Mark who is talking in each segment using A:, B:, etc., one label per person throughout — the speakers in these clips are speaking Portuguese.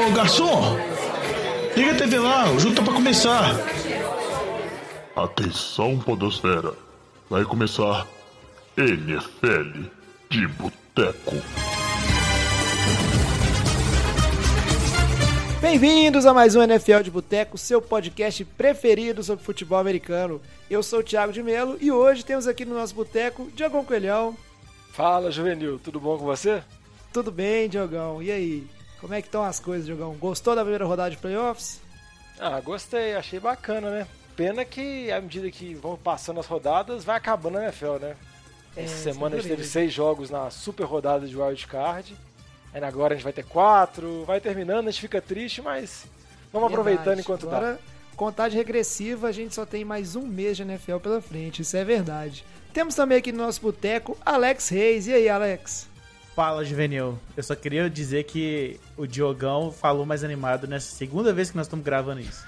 A: Ô, garçom! Liga a TV lá, o jogo tá pra começar.
B: Atenção, Podosfera. Vai começar NFL de Boteco.
C: Bem-vindos a mais um NFL de Boteco, seu podcast preferido sobre futebol americano. Eu sou o Thiago de Melo e hoje temos aqui no nosso boteco Diogão Coelhão.
D: Fala, Juvenil, tudo bom com você?
C: Tudo bem, Diogão. E aí? Como é que estão as coisas, Diogão? Gostou da primeira rodada de playoffs?
D: Ah, gostei, achei bacana, né? Pena que à medida que vão passando as rodadas, vai acabando a NFL, né?
C: É,
D: Essa semana a gente teve seis jogos na super rodada de Wild Card. Aí agora a gente vai ter quatro, vai terminando, a gente fica triste, mas vamos
C: Verdade.
D: aproveitando enquanto dá.
C: Agora, contagem regressiva, a gente só tem mais um mês de NFL pela frente, isso é verdade. Temos também aqui no nosso boteco Alex Reis. E aí, Alex?
E: Fala, Juvenil. Eu só queria dizer que o Diogão falou mais animado nessa segunda vez que nós estamos gravando isso.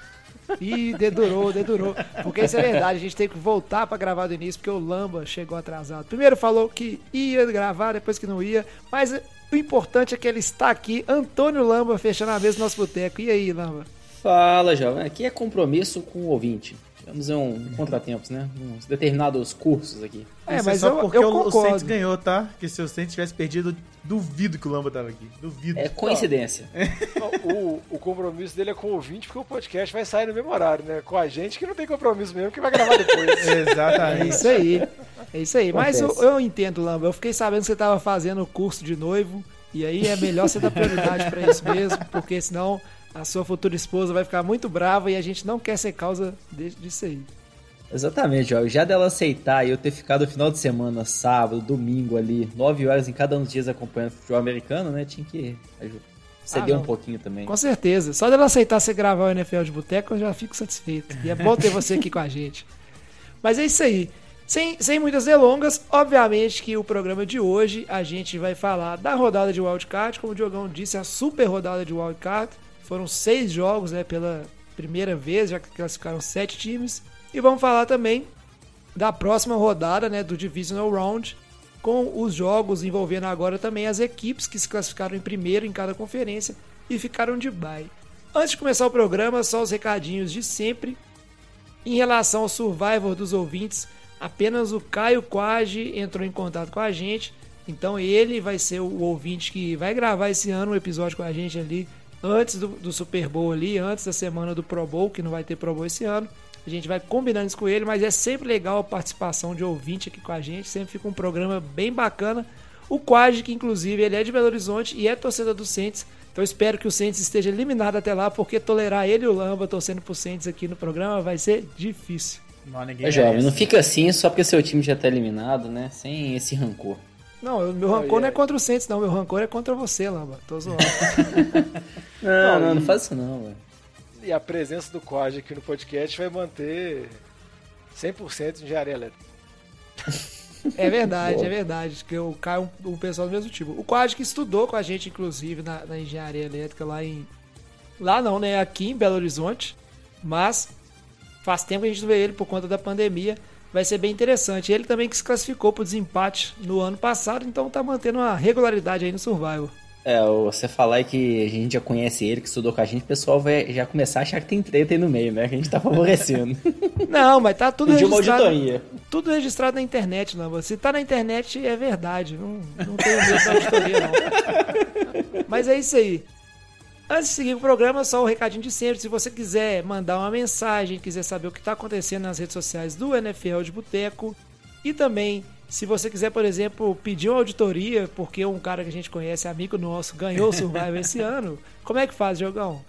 C: Ih, dedurou, dedurou. Porque isso é verdade, a gente tem que voltar pra gravar do início, porque o Lamba chegou atrasado. Primeiro falou que ia gravar, depois que não ia, mas o importante é que ele está aqui, Antônio Lamba, fechando a mesa do nosso boteco. E aí, Lamba?
F: Fala, jovem. Aqui é compromisso com o ouvinte. Tivemos um contratempos, né? Uns determinados cursos aqui.
C: É,
E: Isso
C: mas
E: só
C: eu,
E: porque
C: eu
E: o- o. Saints ganhou, tá? Que se o Saints tivesse perdido, duvido que o Lamba tava aqui. Duvido.
F: É coincidência.
D: O, o compromisso dele é com o ouvinte, porque o podcast vai sair no mesmo horário, né? Com a gente que não tem compromisso mesmo, que vai gravar depois.
C: É
E: Exatamente.
C: isso aí. É isso aí. Mas eu, eu entendo, Lamba. Eu fiquei sabendo que você estava fazendo o curso de noivo. E aí é melhor você dar prioridade pra isso mesmo, porque senão a sua futura esposa vai ficar muito brava e a gente não quer ser causa disso aí.
F: Exatamente, jovem. Já dela aceitar e eu ter ficado o final de semana, sábado, domingo ali, nove horas em cada um dos dias acompanhando futebol americano, né? Tinha que ceder
C: Ah,
F: um pouquinho também.
C: Com certeza. Só dela aceitar você gravar o NFL de Boteco, eu já fico satisfeito. E é bom ter você aqui com a gente. Mas é isso aí. Sem, sem muitas delongas, obviamente que o programa de hoje a gente vai falar da rodada de wildcard. Como o Diogão disse, a super rodada de wildcard. Foram seis jogos né, pela primeira vez, já que classificaram sete times. E vamos falar também da próxima rodada né, do Divisional Round, com os jogos envolvendo agora também as equipes que se classificaram em primeiro em cada conferência e ficaram de bye. Antes de começar o programa, só os recadinhos de sempre. Em relação ao Survivor dos ouvintes, apenas o Caio Quage entrou em contato com a gente. Então ele vai ser o ouvinte que vai gravar esse ano um episódio com a gente ali antes do, do Super Bowl ali, antes da semana do Pro Bowl, que não vai ter Pro Bowl esse ano. A gente vai combinando isso com ele, mas é sempre legal a participação de ouvinte aqui com a gente. Sempre fica um programa bem bacana. O Quad, que inclusive ele é de Belo Horizonte e é torcedor do Saints. Então eu espero que o Saints esteja eliminado até lá, porque tolerar ele e o Lamba torcendo pro Saints aqui no programa vai ser difícil.
E: Não, ninguém
F: É, jovem, não fica assim só porque seu time já tá eliminado, né? Sem esse rancor.
C: Não, o meu rancor não é contra o Saints, não. Meu rancor é contra você, Lamba. Tô zoando.
F: Não, não, não faz isso não, velho.
D: E a presença do Quad aqui no podcast vai manter 100% de engenharia elétrica.
C: É verdade,
F: Boa.
C: é verdade. Que o Caio é um, um pessoal do mesmo tipo. O Quad que estudou com a gente, inclusive, na, na engenharia elétrica lá em. Lá não, né? Aqui em Belo Horizonte. Mas faz tempo que a gente não vê ele por conta da pandemia. Vai ser bem interessante. Ele também que se classificou pro desempate no ano passado, então tá mantendo uma regularidade aí no Survival.
F: É, você falar que a gente já conhece ele, que estudou com a gente, o pessoal vai já começar a achar que tem treta aí no meio, né? Que a gente tá favorecendo.
C: Não, mas tá tudo
F: uma
C: registrado.
F: auditoria.
C: Tudo registrado na internet, Lamba. Se tá na internet, é verdade. Não, não tenho medo da auditoria, não. Mas é isso aí. Antes de seguir o programa, só o recadinho de sempre. Se você quiser mandar uma mensagem, quiser saber o que está acontecendo nas redes sociais do NFL de Boteco e também se você quiser, por exemplo, pedir uma auditoria porque um cara que a gente conhece, amigo nosso, ganhou o Survivor esse ano, como é que faz, Jogão?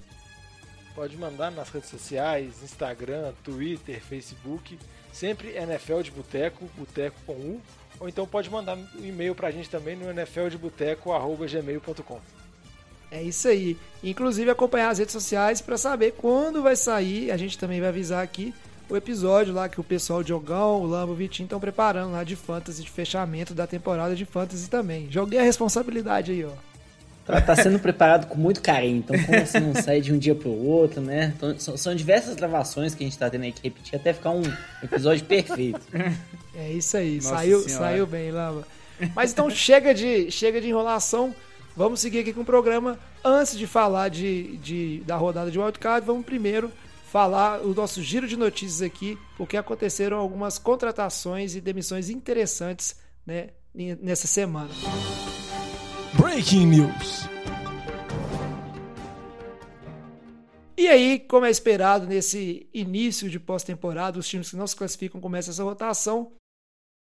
D: Pode mandar nas redes sociais, Instagram, Twitter, Facebook, sempre NFL de Boteco, Boteco com U, ou então pode mandar um e-mail pra gente também no nfldeboteco.gmail.com.
C: É isso aí. Inclusive acompanhar as redes sociais para saber quando vai sair. A gente também vai avisar aqui o episódio lá que o pessoal de Jogão, o Lambo, o Vitinho estão preparando lá de fantasy, de fechamento da temporada de fantasy também. Joguei a responsabilidade aí, ó.
F: Tá, tá sendo preparado com muito carinho, então como assim não sai de um dia pro outro, né? Então, são, são diversas gravações que a gente tá tendo aí que repetir até ficar um episódio perfeito.
C: É isso aí,
E: Nossa
C: saiu,
E: Senhora.
C: saiu bem, Lamba. Mas então chega de, chega de enrolação. Vamos seguir aqui com o programa. Antes de falar de, de da rodada de wildcard, vamos primeiro falar o nosso giro de notícias aqui, porque aconteceram algumas contratações e demissões interessantes né, nessa semana.
A: Breaking News.
C: E aí, como é esperado nesse início de pós-temporada, os times que não se classificam começam essa rotação.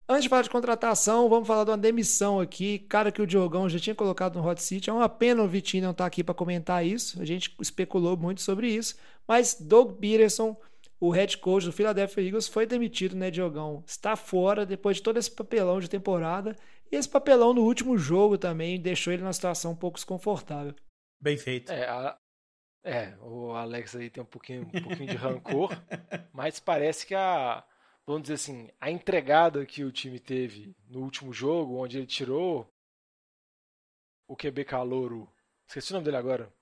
C: Antes de falar de contratação, vamos falar de uma demissão aqui. Cara que o Diogão já tinha colocado no Hot Seat. É uma pena o Vitinho não estar tá aqui para comentar isso. A gente especulou muito sobre isso. Mas Doug Peterson, o head coach do Philadelphia Eagles, foi demitido, né, Diogão? Está fora depois de todo esse papelão de temporada. E esse papelão no último jogo também deixou ele numa situação um pouco desconfortável.
E: Bem feito.
D: É, a... é o Alex aí tem um pouquinho, um pouquinho de rancor, mas parece que a vamos dizer assim, a entregada que o time teve no último jogo, onde ele tirou o QB calouro, esqueci o nome dele agora,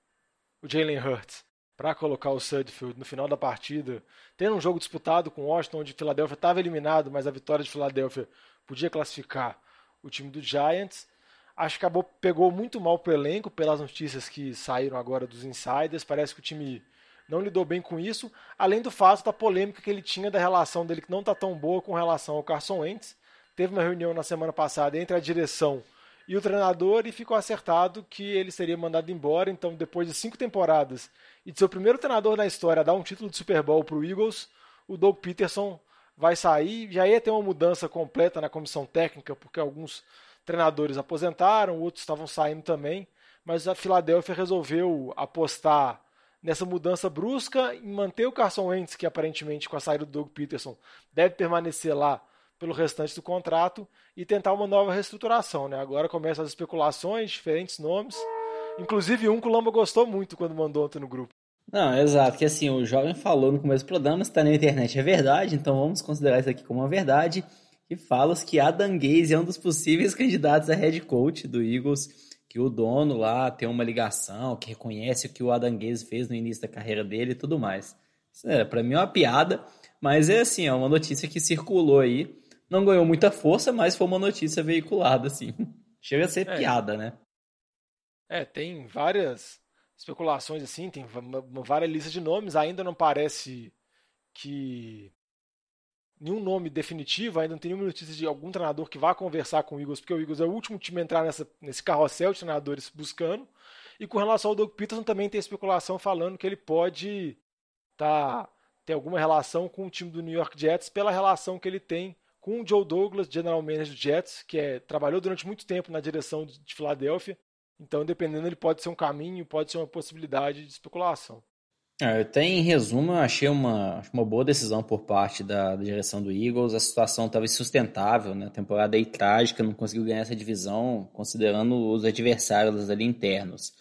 D: o Jalen Hurts, para colocar o Sudfield no final da partida, tendo um jogo disputado com Washington, onde Filadélfia estava eliminado, mas a vitória de Filadélfia podia classificar o time do Giants. Acho que acabou, pegou muito mal pro elenco, pelas notícias que saíram agora dos insiders. Parece que o time não lidou bem com isso, além do fato da polêmica que ele tinha da relação dele que não está tão boa com relação ao Carson Wentz. Teve uma reunião na semana passada entre a direção e o treinador e ficou acertado que ele seria mandado embora. Então, depois de cinco temporadas e de ser o primeiro treinador na história a dar um título de Super Bowl para o Eagles, o Doug Peterson vai sair. Já ia ter uma mudança completa na comissão técnica, porque alguns treinadores aposentaram, outros estavam saindo também. Mas a Filadélfia resolveu apostar nessa mudança brusca em manter o Carson Wentz, que aparentemente com a saída do Doug Peterson deve permanecer lá pelo restante do contrato e tentar uma nova reestruturação. Né? Agora começam as especulações, diferentes nomes. Inclusive um que o Lamba gostou muito quando mandou ontem no grupo.
F: Não, exato, que assim, o jovem falou no começo do programa, está na internet, é verdade, então vamos considerar isso aqui como uma verdade, e fala que Adam Gaze é um dos possíveis candidatos a head coach do Eagles, que o dono lá tem uma ligação, que reconhece o que o Adam Gaze fez no início da carreira dele e tudo mais. Isso é, para mim é uma piada, mas é assim, é uma notícia que circulou aí, não ganhou muita força, mas foi uma notícia veiculada, assim. Chega a ser é. piada, né?
D: É, tem várias especulações assim, tem várias listas de nomes, ainda não parece que nenhum nome definitivo, ainda não tem nenhuma notícia de algum treinador que vá conversar com o Eagles, porque o Eagles é o último time a entrar nessa, nesse carrossel de treinadores buscando. E com relação ao Doug Peterson também tem especulação falando que ele pode tá, ter alguma relação com o time do New York Jets pela relação que ele tem com o Joe Douglas, general manager do Jets, que é, trabalhou durante muito tempo na direção de, de Filadélfia. Então, dependendo, ele pode ser um caminho, pode ser uma possibilidade de especulação.
F: É, eu tenho, em resumo, achei uma, uma boa decisão por parte da, da direção do Eagles. A situação estava insustentável, né? A temporada aí trágica, não conseguiu ganhar essa divisão, considerando os adversários ali internos.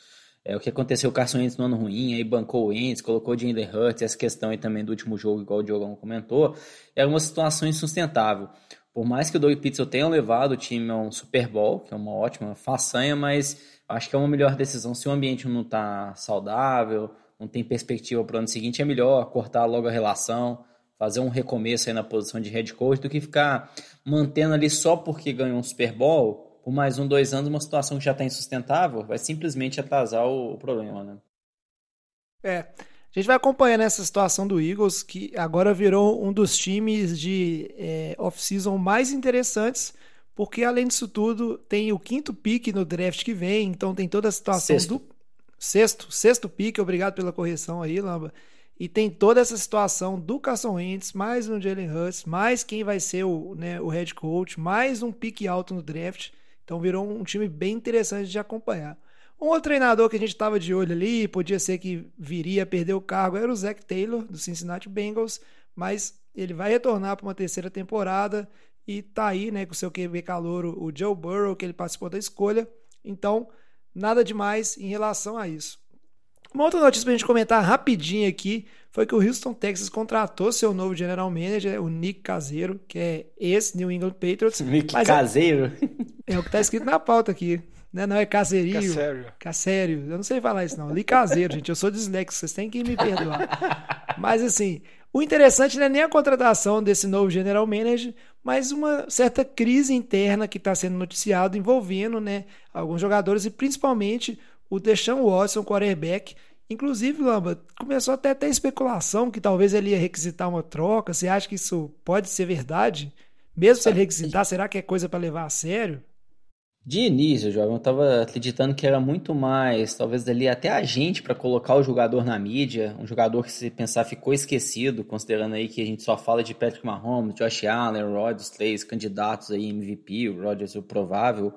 F: É, o que aconteceu, o Carson Wentz no ano ruim, aí bancou o Wentz, colocou o Jalen Hurts, essa questão aí também do último jogo, igual o Diogão comentou, era uma situação insustentável. Por mais que o Doug Peterson tenha levado o time a um Super Bowl, que é uma ótima façanha, mas acho que é uma melhor decisão se o ambiente não está saudável, não tem perspectiva para o ano seguinte, é melhor cortar logo a relação, fazer um recomeço aí na posição de head coach do que ficar mantendo ali só porque ganhou um Super Bowl por mais um, dois anos, uma situação que já está insustentável, vai simplesmente atrasar o, o problema, né?
C: É. A gente vai acompanhando essa situação do Eagles, que agora virou um dos times de é, off-season mais interessantes, porque além disso tudo, tem o quinto pick no draft que vem, então tem toda a situação
F: Sexto.
C: do Sexto, sexto pique, obrigado pela correção aí, Lamba. E tem toda essa situação do Carson Wentz, mais um Jalen Hurts, mais quem vai ser o, né, o head coach, mais um pique alto no draft. Então virou um time bem interessante de acompanhar. Um outro treinador que a gente estava de olho ali, podia ser que viria a perder o cargo, era o Zach Taylor, do Cincinnati Bengals, mas ele vai retornar para uma terceira temporada e tá aí, né, com o seu QB calouro, o Joe Burrow, que ele participou da escolha. Então, Nada demais em relação a isso. Uma outra notícia pra gente comentar rapidinho aqui foi que o Houston Texas contratou seu novo general manager, o Nick Caseiro, que é ex-New England Patriots.
F: Nick é Caseiro?
C: É, é, o que tá escrito na pauta aqui. Né? Não é Caseirinho.
D: Cassério.
C: Cassério. Eu não sei falar isso, não. Li Caseiro, gente. Eu sou dislexo, vocês têm que me perdoar. Mas assim, o interessante não é nem a contratação desse novo general manager, mas uma certa crise interna que está sendo noticiado envolvendo né, alguns jogadores e principalmente o Deshaun Watson, quarterback. Inclusive, Lamba, começou até a ter especulação que talvez ele ia requisitar uma troca. Você acha que isso pode ser verdade? Mesmo se ele requisitar, será que é coisa para levar a sério?
F: De início, jovem, eu estava acreditando que era muito mais, talvez dali até a gente para colocar o jogador na mídia, um jogador que se pensar ficou esquecido, considerando aí que a gente só fala de Patrick Mahomes, Josh Allen, Rodgers, três candidatos aí MVP, o Rodgers o provável.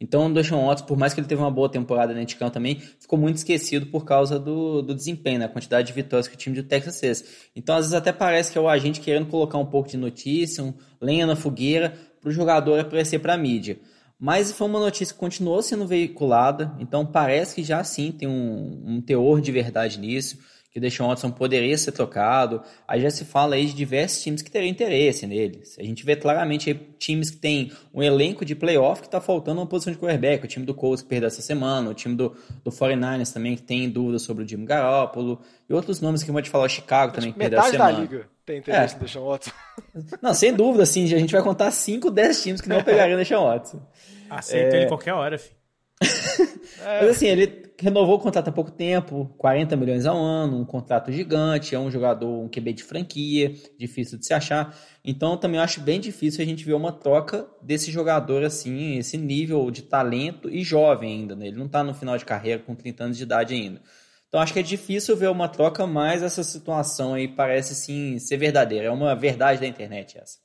F: Então, o Deshaun Watson, por mais que ele teve uma boa temporada na Anticamp também, ficou muito esquecido por causa do, do desempenho, né? a quantidade de vitórias que o time do Texas fez. Então, às vezes até parece que é o agente querendo colocar um pouco de notícia, um lenha na fogueira, para o jogador aparecer para a mídia. Mas foi uma notícia que continuou sendo veiculada, então parece que já sim tem um, um teor de verdade nisso, que o Deshaun Watson poderia ser trocado. Aí já se fala aí de diversos times que teriam interesse nele. A gente vê claramente aí times que tem um elenco de playoff que está faltando uma posição de quarterback. O time do Colts que perdeu essa semana, o time do, do 49ers também que tem dúvidas sobre o Jimmy Garoppolo, e outros nomes que eu vou te falar, o Chicago também que perdeu essa semana.
D: Metade da liga tem interesse é. no Deshaun Watson.
F: Não, sem dúvida, assim, a gente vai contar 5, 10 times que não pegariam o Deshaun Watson.
E: Aceita é... ele qualquer hora, filho.
F: Mas assim, ele renovou o contrato há pouco tempo, 40 milhões ao ano, um contrato gigante, é um jogador, um QB de franquia, difícil de se achar. Então também acho bem difícil a gente ver uma troca desse jogador assim, esse nível de talento e jovem ainda, né? Ele não está no final de carreira com 30 anos de idade ainda. Então acho que é difícil ver uma troca, mas essa situação aí parece sim ser verdadeira. É uma verdade da internet essa.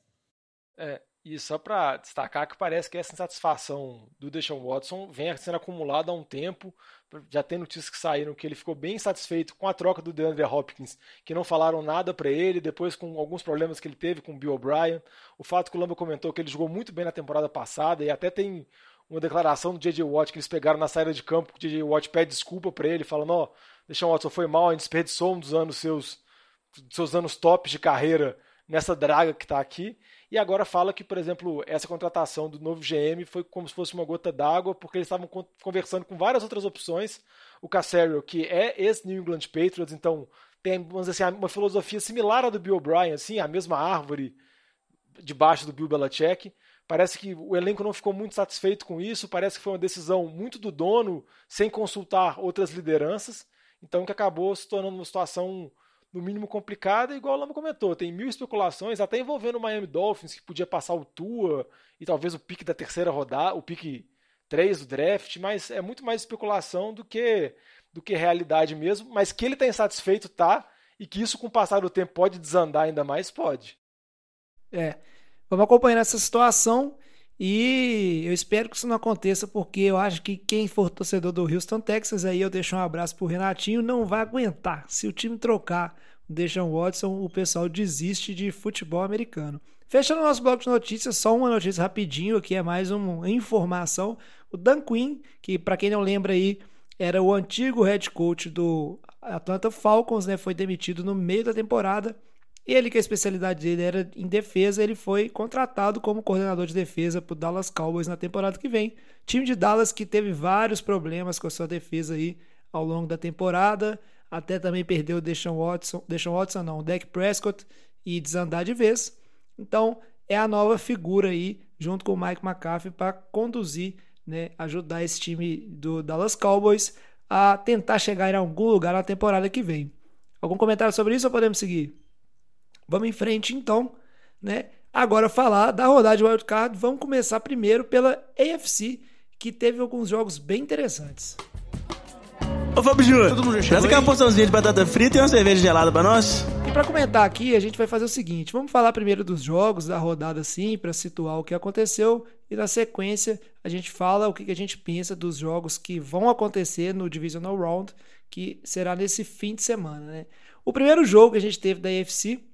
D: É, e só para destacar que parece que essa insatisfação do Deshaun Watson vem sendo acumulada há um tempo. Já tem notícias que saíram que ele ficou bem satisfeito com a troca do DeAndre Hopkins, que não falaram nada para ele, depois com alguns problemas que ele teve com o Bill O'Brien. O fato que o Lamba comentou que ele jogou muito bem na temporada passada e até tem uma declaração do J.J. Watt que eles pegaram na saída de campo, que o J.J. Watt pede desculpa para ele, falando, ó, oh, Deshaun Watson foi mal, a gente desperdiçou um dos anos seus, seus anos tops de carreira nessa draga que está aqui. E agora fala que, por exemplo, essa contratação do novo GM foi como se fosse uma gota d'água, porque eles estavam conversando com várias outras opções. O Casario, que é ex-New England Patriots, então tem assim, uma filosofia similar à do Bill O'Brien, assim, a mesma árvore debaixo do Bill Belichick. Parece que o elenco não ficou muito satisfeito com isso, parece que foi uma decisão muito do dono, sem consultar outras lideranças, então que acabou se tornando uma situação no mínimo complicada, igual o Lama comentou, tem mil especulações, até envolvendo o Miami Dolphins, que podia passar o Tua e talvez o pique da terceira rodada, o pique 3 do draft, mas é muito mais especulação do que do que realidade mesmo, mas que ele está insatisfeito, tá, e que isso com o passar do tempo pode desandar ainda mais, pode.
C: É, vamos acompanhar essa situação e eu espero que isso não aconteça, porque eu acho que quem for torcedor do Houston, Texas, aí eu deixo um abraço pro Renatinho, não vai aguentar. Se o time trocar o Deshaun Watson, o pessoal desiste de futebol americano. Fechando o nosso bloco de notícias, só uma notícia rapidinho, aqui é mais uma informação. O Dan Quinn, que para quem não lembra aí, era o antigo head coach do Atlanta Falcons, né, foi demitido no meio da temporada ele, que a especialidade dele era em defesa, ele foi contratado como coordenador de defesa para Dallas Cowboys na temporada que vem. Time de Dallas que teve vários problemas com a sua defesa aí ao longo da temporada, até também perdeu o Deshaun Watson, Deshaun Watson não, o Dak Prescott e desandar de vez. Então, é a nova figura aí, junto com o Mike McCarthy, para conduzir, né, ajudar esse time do Dallas Cowboys a tentar chegar em algum lugar na temporada que vem. Algum comentário sobre isso ou podemos seguir? Vamos em frente então, né? Agora falar da rodada de wildcard, vamos começar primeiro pela AFC, que teve alguns jogos bem interessantes.
G: Ô Fábio Júnior, traz aquela porçãozinha de batata frita e uma cerveja gelada pra nós.
C: E para comentar aqui, a gente vai fazer o seguinte: vamos falar primeiro dos jogos da rodada, assim, para situar o que aconteceu, e na sequência a gente fala o que a gente pensa dos jogos que vão acontecer no Divisional Round, que será nesse fim de semana, né? O primeiro jogo que a gente teve da AFC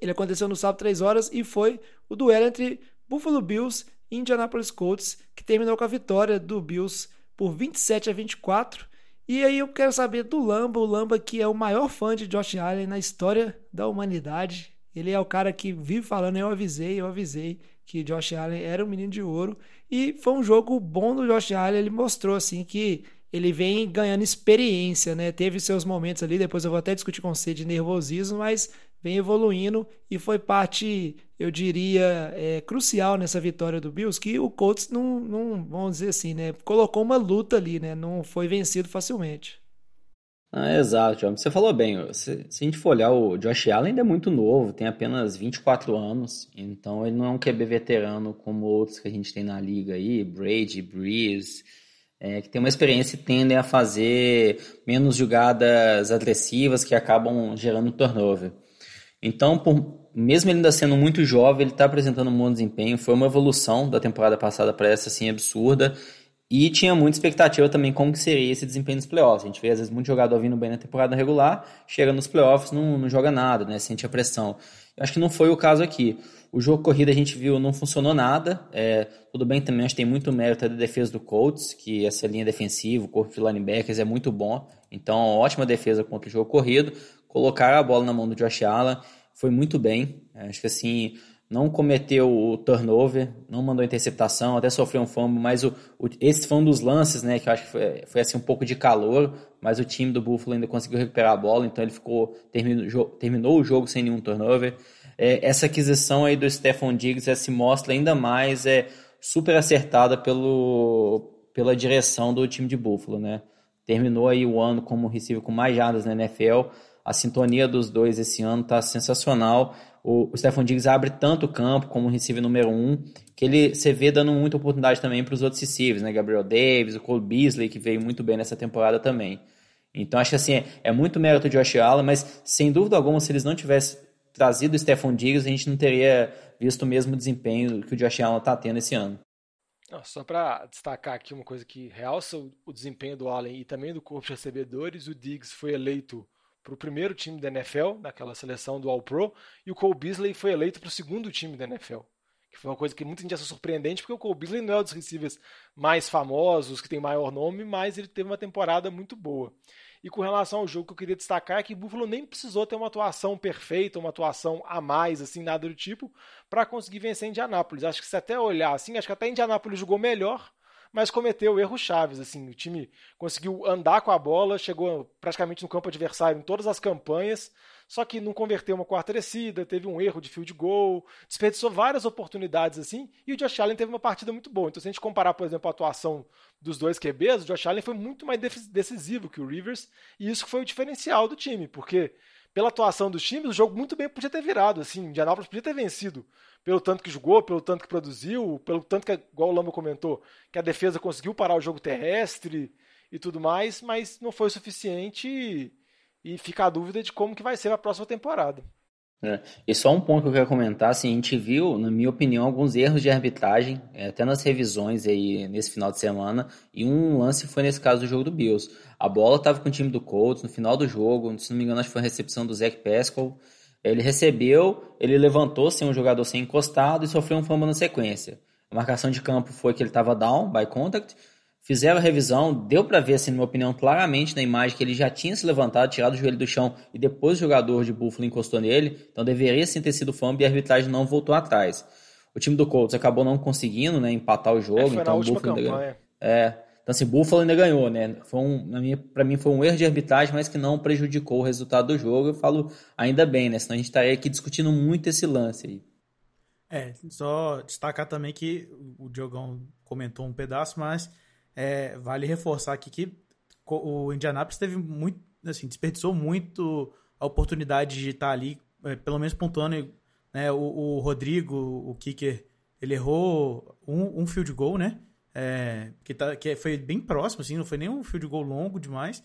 C: ele aconteceu no sábado, 3 horas, e foi o duelo entre Buffalo Bills e Indianapolis Colts, que terminou com a vitória do Bills por 27 a 24. E aí eu quero saber do Lamba, o Lamba que é o maior fã de Josh Allen na história da humanidade. Ele é o cara que vive falando, eu avisei, eu avisei que Josh Allen era um menino de ouro. E foi um jogo bom do Josh Allen, ele mostrou assim que ele vem ganhando experiência, né? Teve seus momentos ali, depois eu vou até discutir com você de nervosismo, mas vem evoluindo e foi parte, eu diria, é, crucial nessa vitória do Bills, que o Colts não, não, vamos dizer assim, né, colocou uma luta ali, né, não foi vencido facilmente.
F: Ah, exato. Você falou bem. Se, se, a gente for olhar, o Josh Allen ainda é muito novo, tem apenas 24 anos, então ele não é um QB veterano como outros que a gente tem na liga aí, Brady, Breeze, é, que tem uma experiência e tendem a fazer menos jogadas agressivas que acabam gerando turnover. Então, por, mesmo ele ainda sendo muito jovem, ele está apresentando um bom desempenho. Foi uma evolução da temporada passada para essa, assim, absurda. E tinha muita expectativa também como que seria esse desempenho nos playoffs. A gente vê, às vezes, muito jogador vindo bem na temporada regular, chega nos playoffs, não, não joga nada, né? Sente a pressão. Eu acho que não foi o caso aqui. O jogo corrida a gente viu não funcionou nada. É, tudo bem também, acho que tem muito mérito da defesa do Colts, que essa linha defensiva, o corpo de linebackers é muito bom. Então, ótima defesa contra o jogo corrido. Colocar a bola na mão do Josh Allen foi muito bem. Acho que assim, não cometeu o turnover, não mandou interceptação, até sofreu um fumble, mas o, o, esse foi um dos lances, né, que eu acho que foi, foi assim um pouco de calor, mas o time do Buffalo ainda conseguiu recuperar a bola, então ele ficou terminou, terminou o jogo sem nenhum turnover. É, essa aquisição aí do Stephon Diggs é, se mostra ainda mais é super acertada pelo, pela direção do time de Buffalo, né? Terminou aí o ano como receiver com mais jardas na NFL. A sintonia dos dois esse ano está sensacional o, o Stefan Diggs abre tanto o campo como o receiver número um, que ele você vê dando muita oportunidade também para os outros receivers, né? Gabriel Davis, o Cole Beasley, que veio muito bem nessa temporada também. Então acho que assim, é, é muito mérito de Josh Allen, mas sem dúvida alguma, se eles não tivessem trazido o Stefan Diggs, a gente não teria visto o mesmo desempenho que o Josh Allen está tendo esse ano.
D: Só para destacar aqui uma coisa que realça o desempenho do Allen e também do corpo de recebedores, o Diggs foi eleito para o primeiro time da NFL, naquela seleção do All-Pro, e o Cole Beasley foi eleito para o segundo time da NFL. Que foi uma coisa que muita gente achou surpreendente, porque o Cole Beasley não é um dos receivers mais famosos, que tem maior nome, mas ele teve uma temporada muito boa. E com relação ao jogo que eu queria destacar é que Buffalo nem precisou ter uma atuação perfeita, uma atuação a mais, assim, nada do tipo, para conseguir vencer Indianápolis. Acho que se até olhar assim, acho que até Indianápolis jogou melhor mas cometeu erros chaves. Assim, o time conseguiu andar com a bola, chegou praticamente no campo adversário em todas as campanhas, só que não converteu uma quarta descida, teve um erro de field goal, desperdiçou várias oportunidades assim, e o Josh Allen teve uma partida muito boa. Então, se a gente comparar, por exemplo, a atuação dos dois QBs, o Josh Allen foi muito mais decisivo que o Rivers, e isso foi o diferencial do time, porque pela atuação dos times, o jogo muito bem podia ter virado. Assim, Indianapolis podia ter vencido pelo tanto que jogou, pelo tanto que produziu, pelo tanto que, igual o Lamba comentou, que a defesa conseguiu parar o jogo terrestre e tudo mais, mas não foi o suficiente e, e fica a dúvida de como que vai ser a próxima temporada.
F: É. E só um ponto que eu quero comentar, assim, a gente viu, na minha opinião, alguns erros de arbitragem, é, até nas revisões aí nesse final de semana, e um lance foi nesse caso do jogo do Bills. A bola estava com o time do Colts no final do jogo, se não me engano, acho que foi a recepção do Zach Pascal. Ele recebeu, ele levantou sem um jogador sem encostado e sofreu um fumble na sequência. A marcação de campo foi que ele estava down by contact, Fizeram a revisão, deu para ver, assim, na minha opinião, claramente na imagem que ele já tinha se levantado, tirado o joelho do chão e depois o jogador de Buffalo encostou nele. Então deveria sim ter sido fumble e a arbitragem não voltou atrás. O time do Colts acabou não conseguindo né, empatar o jogo, é, então o Buffalo ainda ganhou. É, então assim, Buffalo ainda ganhou, né? Foi um, na minha, pra mim foi um erro de arbitragem, mas que não prejudicou o resultado do jogo. Eu falo ainda bem, né? Senão a gente estaria aqui discutindo muito esse lance aí.
E: É, só destacar também que o Diogão comentou um pedaço, mas é, vale reforçar aqui que o Indianapolis teve muito, assim, desperdiçou muito a oportunidade de estar ali, é, pelo menos pontuando, né, o, o, Rodrigo, o kicker, ele errou um, um field goal, né, é, que, tá, que foi bem próximo, assim, não foi nem um field goal longo demais,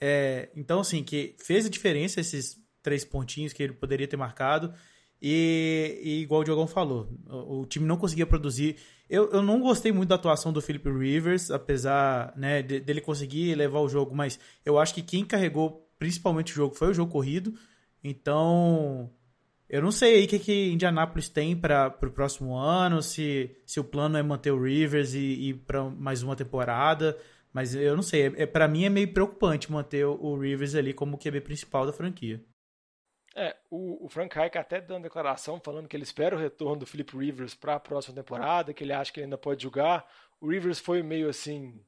E: é, então, assim, que fez a diferença esses três pontinhos que ele poderia ter marcado, e, e igual o Diogão falou, o, o, time não conseguia produzir. Eu, eu não gostei muito da atuação do Philip Rivers, apesar né, de, dele conseguir levar o jogo, mas eu acho que quem carregou principalmente o jogo foi o jogo corrido. Então, eu não sei o que, que Indianapolis tem para o próximo ano, se, se o plano é manter o Rivers e ir para mais uma temporada. Mas eu não sei, é, para mim é meio preocupante manter o, o Rivers ali como QB principal da franquia.
D: É, o, o Frank Reich até dando declaração falando que ele espera o retorno do Philip Rivers para a próxima temporada, que ele acha que ele ainda pode jogar. O Rivers foi meio assim,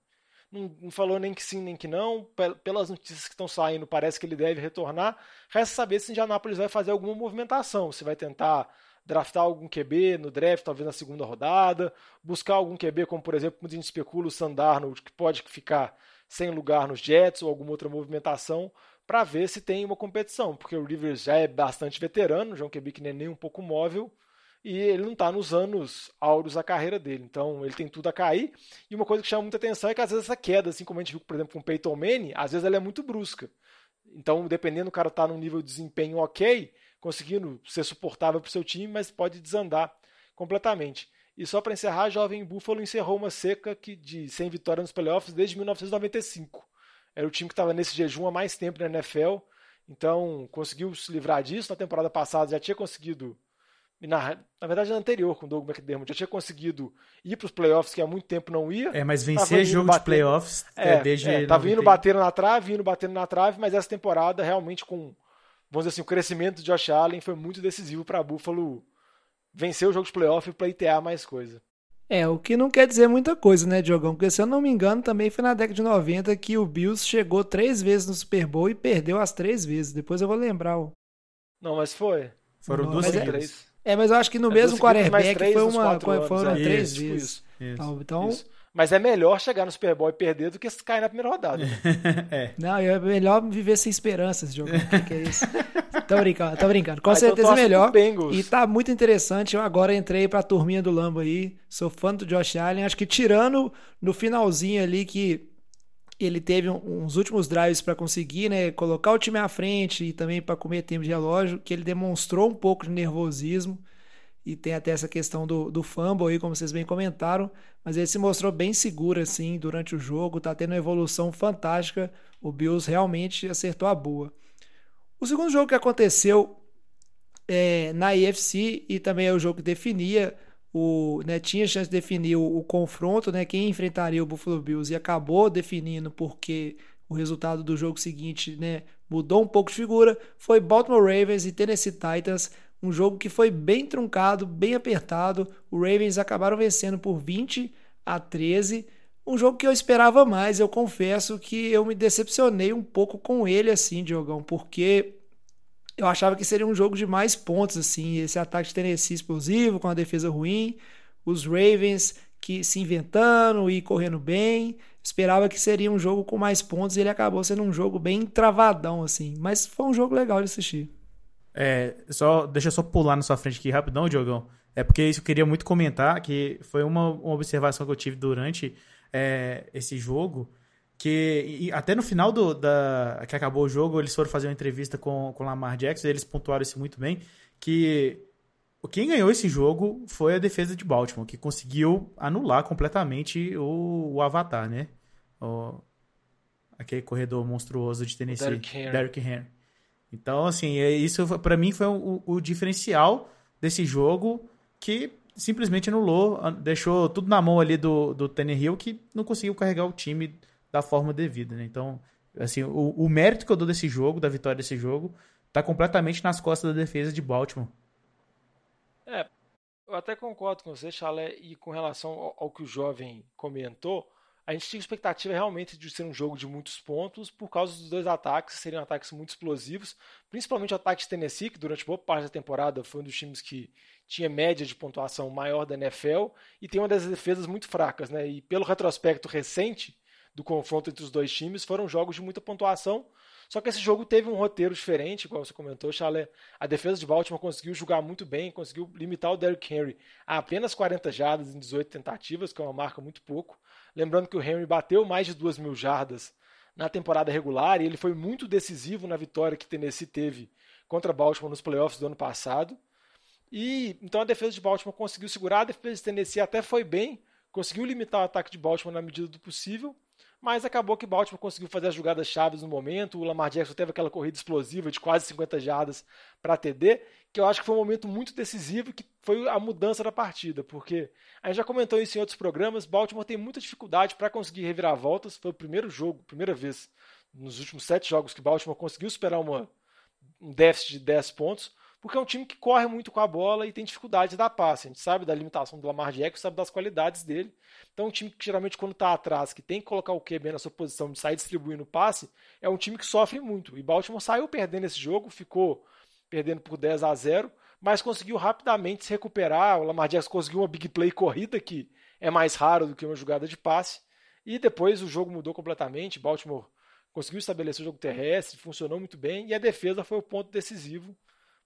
D: não, não, falou nem que sim nem que não. Pelas notícias que estão saindo, parece que ele deve retornar. Resta saber se Indianapolis vai fazer alguma movimentação, se vai tentar draftar algum QB no draft, talvez na segunda rodada, buscar algum QB, como por exemplo, muita gente especula o Sandarno, que pode ficar sem lugar nos Jets ou alguma outra movimentação, para ver se tem uma competição, porque o Rivers já é bastante veterano, já é um QB que nem é nem um pouco móvel, e ele não está nos anos áureos da carreira dele, então ele tem tudo a cair. E uma coisa que chama muita atenção é que às vezes essa queda, assim como a gente viu, por exemplo, com o Peyton Manning, às vezes ela é muito brusca. Então, dependendo do cara estar tá num nível de desempenho ok, conseguindo ser suportável para o seu time, mas pode desandar completamente. E só para encerrar, a Jovem Buffalo encerrou uma seca que, de 100 vitórias nos playoffs desde 1995. Era o time que estava nesse jejum há mais tempo na NFL, então conseguiu se livrar disso. Na temporada passada já tinha conseguido, na, na verdade na anterior com o Doug McDermott, já tinha conseguido ir para os playoffs que há muito tempo não ia.
E: É, mas vencer jogo bater, de playoffs
D: é, é desde. É, tava indo batendo na trave, indo batendo na trave, mas essa temporada realmente com, vamos dizer assim, o crescimento de Josh Allen foi muito decisivo para Buffalo vencer o jogo de playoff e pleitear mais coisa.
C: É, o que não quer dizer muita coisa, né, Diogão? Porque se eu não me engano, também foi na década de 90 que o Bills chegou três vezes no Super Bowl e perdeu as três vezes. Depois eu vou lembrar. O...
D: Não, mas foi.
E: Foram não, duas
C: seguidas. É, é, mas eu acho que no é, mesmo quarterback foi uma, foram
D: anos,
C: três isso, vezes. Isso, isso, então,
D: isso. Mas é melhor chegar no Super Bowl e perder do que cair na primeira rodada.
C: é. Não, é melhor viver sem esperanças, jogo. O que, que, é isso? tô brincando, tô brincando. Com ah, então certeza então melhor. E tá muito interessante. Eu agora entrei pra turminha do Lambo aí. Sou fã do Josh Allen. Acho que tirando no finalzinho ali que ele teve uns últimos drives para conseguir, né, colocar o time à frente e também para comer tempo de relógio, que ele demonstrou um pouco de nervosismo e tem até essa questão do, do fumble aí, como vocês bem comentaram, mas ele se mostrou bem seguro assim durante o jogo, tá tendo uma evolução fantástica, o Bills realmente acertou a boa. O segundo jogo que aconteceu é, na IFC e também é o jogo que definia o, né, tinha chance de definir o, o, confronto, né, quem enfrentaria o Buffalo Bills e acabou definindo porque o resultado do jogo seguinte, né, mudou um pouco de figura, foi Baltimore Ravens e Tennessee Titans um jogo que foi bem truncado, bem apertado. O Ravens acabaram vencendo por 20 a 13. Um jogo que eu esperava mais. Eu confesso que eu me decepcionei um pouco com ele, assim, Diogão, porque eu achava que seria um jogo de mais pontos, assim. Esse ataque de Tennessee explosivo, com a defesa ruim. Os Ravens que se inventando e correndo bem. Esperava que seria um jogo com mais pontos e ele acabou sendo um jogo bem travadão, assim. Mas foi um jogo legal de assistir.
E: É, só, deixa eu só pular na sua frente aqui rapidão, Diogão. É porque isso eu queria muito comentar, que foi uma, uma observação que eu tive durante é, esse jogo, que até no final do, da, que acabou o jogo, eles foram fazer uma entrevista com, com Lamar Jackson, eles pontuaram isso muito bem, que quem ganhou esse jogo foi a defesa de Baltimore, que conseguiu anular completamente o, o Avatar, né? O, aquele corredor monstruoso de Tennessee, Derrick Henry. Derrick Henry. Então, assim, é, isso para mim foi o, o, diferencial desse jogo que simplesmente anulou, deixou tudo na mão ali do, do Hill que não conseguiu carregar o time da forma devida, né? Então, assim, o, o mérito que eu dou desse jogo, da vitória desse jogo, tá completamente nas costas da defesa de Baltimore.
D: É, eu até concordo com você, Chalé, e com relação ao, ao que o jovem comentou, a gente tinha expectativa realmente de ser um jogo de muitos pontos por causa dos dois ataques, seriam ataques muito explosivos, principalmente o ataque de Tennessee, que durante boa parte da temporada foi um dos times que tinha média de pontuação maior da NFL e tem uma das defesas muito fracas, né? E pelo retrospecto recente do confronto entre os dois times, foram jogos de muita pontuação. Só que esse jogo teve um roteiro diferente, como você comentou, Chalé. A defesa de Baltimore conseguiu jogar muito bem, conseguiu limitar o Derrick Henry a apenas 40 jardas em 18 tentativas, que é uma marca muito pouco. Lembrando que o Henry bateu mais de 2 mil jardas na temporada regular e ele foi muito decisivo na vitória que Tennessee teve contra Baltimore nos playoffs do ano passado. E então a defesa de Baltimore conseguiu segurar, a defesa de Tennessee até foi bem, conseguiu limitar o ataque de Baltimore na medida do possível, mas acabou que Baltimore conseguiu fazer as jogadas chaves no momento. O Lamar Jackson teve aquela corrida explosiva de quase 50 jardas para TD, que eu acho que foi um momento muito decisivo, que foi a mudança da partida, porque a gente já comentou isso em outros programas. Baltimore tem muita dificuldade para conseguir reviravoltas. Foi o primeiro jogo, primeira vez nos últimos sete jogos que Baltimore conseguiu superar uma, um déficit de 10 pontos, porque é um time que corre muito com a bola e tem dificuldade de dar passe. A gente sabe da limitação do Lamar Jackson, sabe das qualidades dele. Então, um time que geralmente, quando está atrás, que tem que colocar o QB na sua posição de sair distribuindo passe, é um time que sofre muito. E Baltimore saiu perdendo esse jogo, ficou perdendo por 10 a 0, mas conseguiu rapidamente se recuperar. O Lamar Jackson conseguiu uma big play corrida, que é mais raro do que uma jogada de passe. E depois o jogo mudou completamente. Baltimore conseguiu estabelecer o jogo terrestre, funcionou muito bem, e a defesa foi o ponto decisivo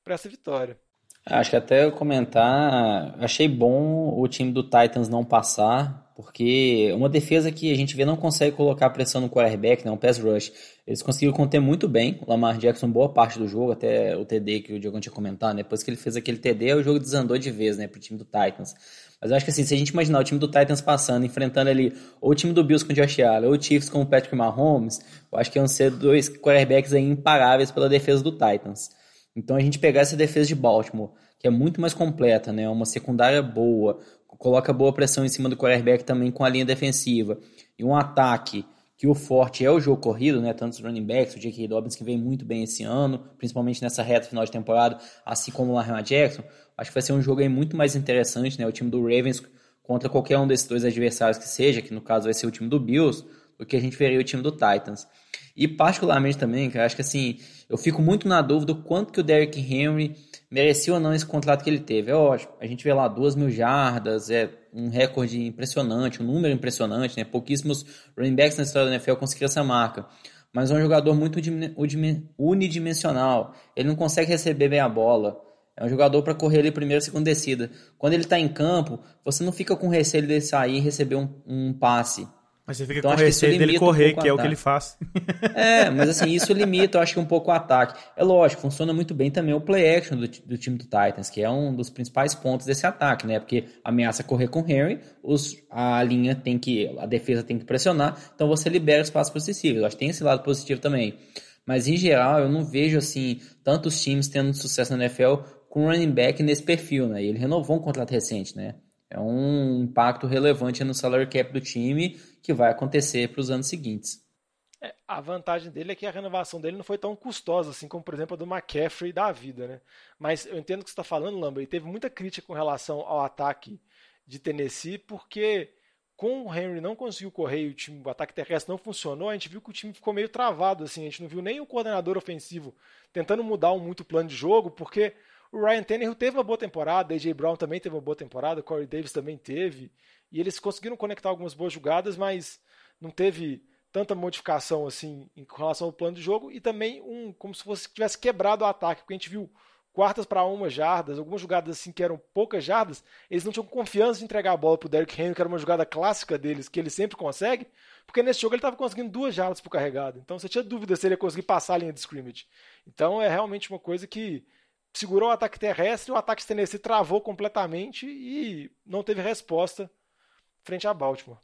D: para essa vitória.
F: Acho que até eu comentar, achei bom o time do Titans não passar, porque uma defesa que a gente vê não consegue colocar pressão no quarterback, né, um pass rush. Eles conseguiram conter muito bem o Lamar Jackson boa parte do jogo, até o TD que o Diogão tinha comentado, né? Depois que ele fez aquele TD, o jogo desandou de vez, né, pro time do Titans. Mas eu acho que assim, se a gente imaginar o time do Titans passando, enfrentando ali ou o time do Bills com o Josh Allen, ou o Chiefs com o Patrick Mahomes, eu acho que iam ser dois quarterbacks aí imparáveis pela defesa do Titans. Então a gente pegar essa defesa de Baltimore, que é muito mais completa, né? Uma secundária boa, coloca boa pressão em cima do quarterback também com a linha defensiva, e um ataque que o forte é o jogo corrido, né? Tanto os running backs, o J.K. Dobbins que vem muito bem esse ano, principalmente nessa reta final de temporada, assim como o Lamar Jackson. Acho que vai ser um jogo aí muito mais interessante, né? O time do Ravens contra qualquer um desses dois adversários que seja, que no caso vai ser o time do Bills, do que a gente veria o time do Titans. E particularmente também, acho que assim, eu fico muito na dúvida do quanto que o Derrick Henry merecia ou não esse contrato que ele teve. É ótimo, a gente vê lá duas mil jardas, é um recorde impressionante, um número impressionante, né? Pouquíssimos running backs na história da NFL conseguiram essa marca. Mas é um jogador muito unidimensional. Ele não consegue receber bem a bola. É um jogador para correr ali primeiro, segunda descida. Quando ele está em campo, você não fica com receio de sair e receber um, um passe.
E: Mas você fica então, com receio dele correr, um que é o que ele faz.
F: É, mas assim, isso limita, eu acho que um pouco o ataque. É lógico, funciona muito bem também o play action do, do time do Titans, que é um dos principais pontos desse ataque, né? Porque ameaça correr com Henry, os, a linha tem que, a defesa tem que pressionar, então você libera espaço possível. Eu acho que tem esse lado positivo também. Mas em geral, eu não vejo assim tantos times tendo sucesso na NFL com running back nesse perfil, né? E ele renovou um contrato recente, né? É um impacto relevante no salary cap do time que vai acontecer para os anos seguintes.
D: É, a vantagem dele é que a renovação dele não foi tão custosa assim como, por exemplo, a do McCaffrey da vida, né? Mas eu entendo o que você está falando, Lambert, e teve muita crítica com relação ao ataque de Tennessee, porque com o Henry não conseguiu correr e o, time, o ataque terrestre não funcionou, a gente viu que o time ficou meio travado, assim, a gente não viu nem o coordenador ofensivo tentando mudar muito o plano de jogo, porque o Ryan Tannehill teve uma boa temporada, AJ Brown também teve uma boa temporada, Corey Davis também teve. E eles conseguiram conectar algumas boas jogadas, mas não teve tanta modificação assim em relação ao plano de jogo e também um como se fosse tivesse quebrado o ataque, porque a gente viu quartas para uma jardas, algumas jogadas assim que eram poucas jardas, eles não tinham confiança de entregar a bola para o Derrick Henry, que era uma jogada clássica deles, que ele sempre consegue, porque nesse jogo ele estava conseguindo duas jardas por carregado. Então você tinha dúvida se ele ia conseguir passar a linha de scrimmage. Então é realmente uma coisa que segurou o ataque terrestre, o ataque Tennessee travou completamente e não teve resposta frente a Baltimore.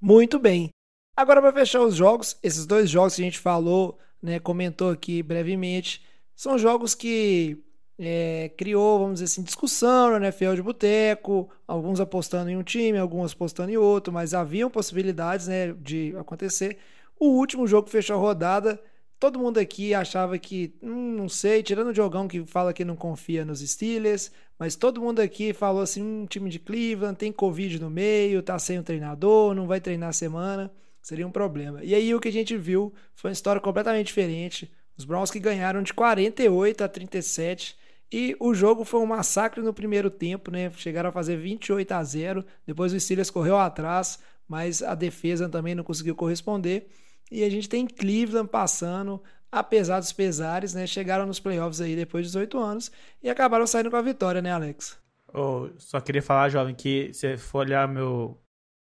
C: Muito bem. Agora para fechar os jogos, esses dois jogos que a gente falou, né, comentou aqui brevemente, são jogos que é, criou, vamos dizer assim, discussão no NFL de boteco, alguns apostando em um time, alguns apostando em outro, mas haviam possibilidades né, de acontecer. O último jogo que fechou a rodada Todo mundo aqui achava que, hum, não sei, tirando o Diogão que fala que não confia nos Steelers, mas todo mundo aqui falou assim: um time de Cleveland tem Covid no meio, tá sem o treinador, não vai treinar a semana, seria um problema. E aí o que a gente viu foi uma história completamente diferente. Os Browns que ganharam de 48 a 37 e o jogo foi um massacre no primeiro tempo, né? Chegaram a fazer 28 a 0. Depois o Steelers correu atrás, mas a defesa também não conseguiu corresponder. E a gente tem Cleveland passando, apesar dos pesares, né? Chegaram nos playoffs aí depois de 18 anos e acabaram saindo com a vitória, né, Alex?
E: Oh, só queria falar, jovem, que se for olhar meu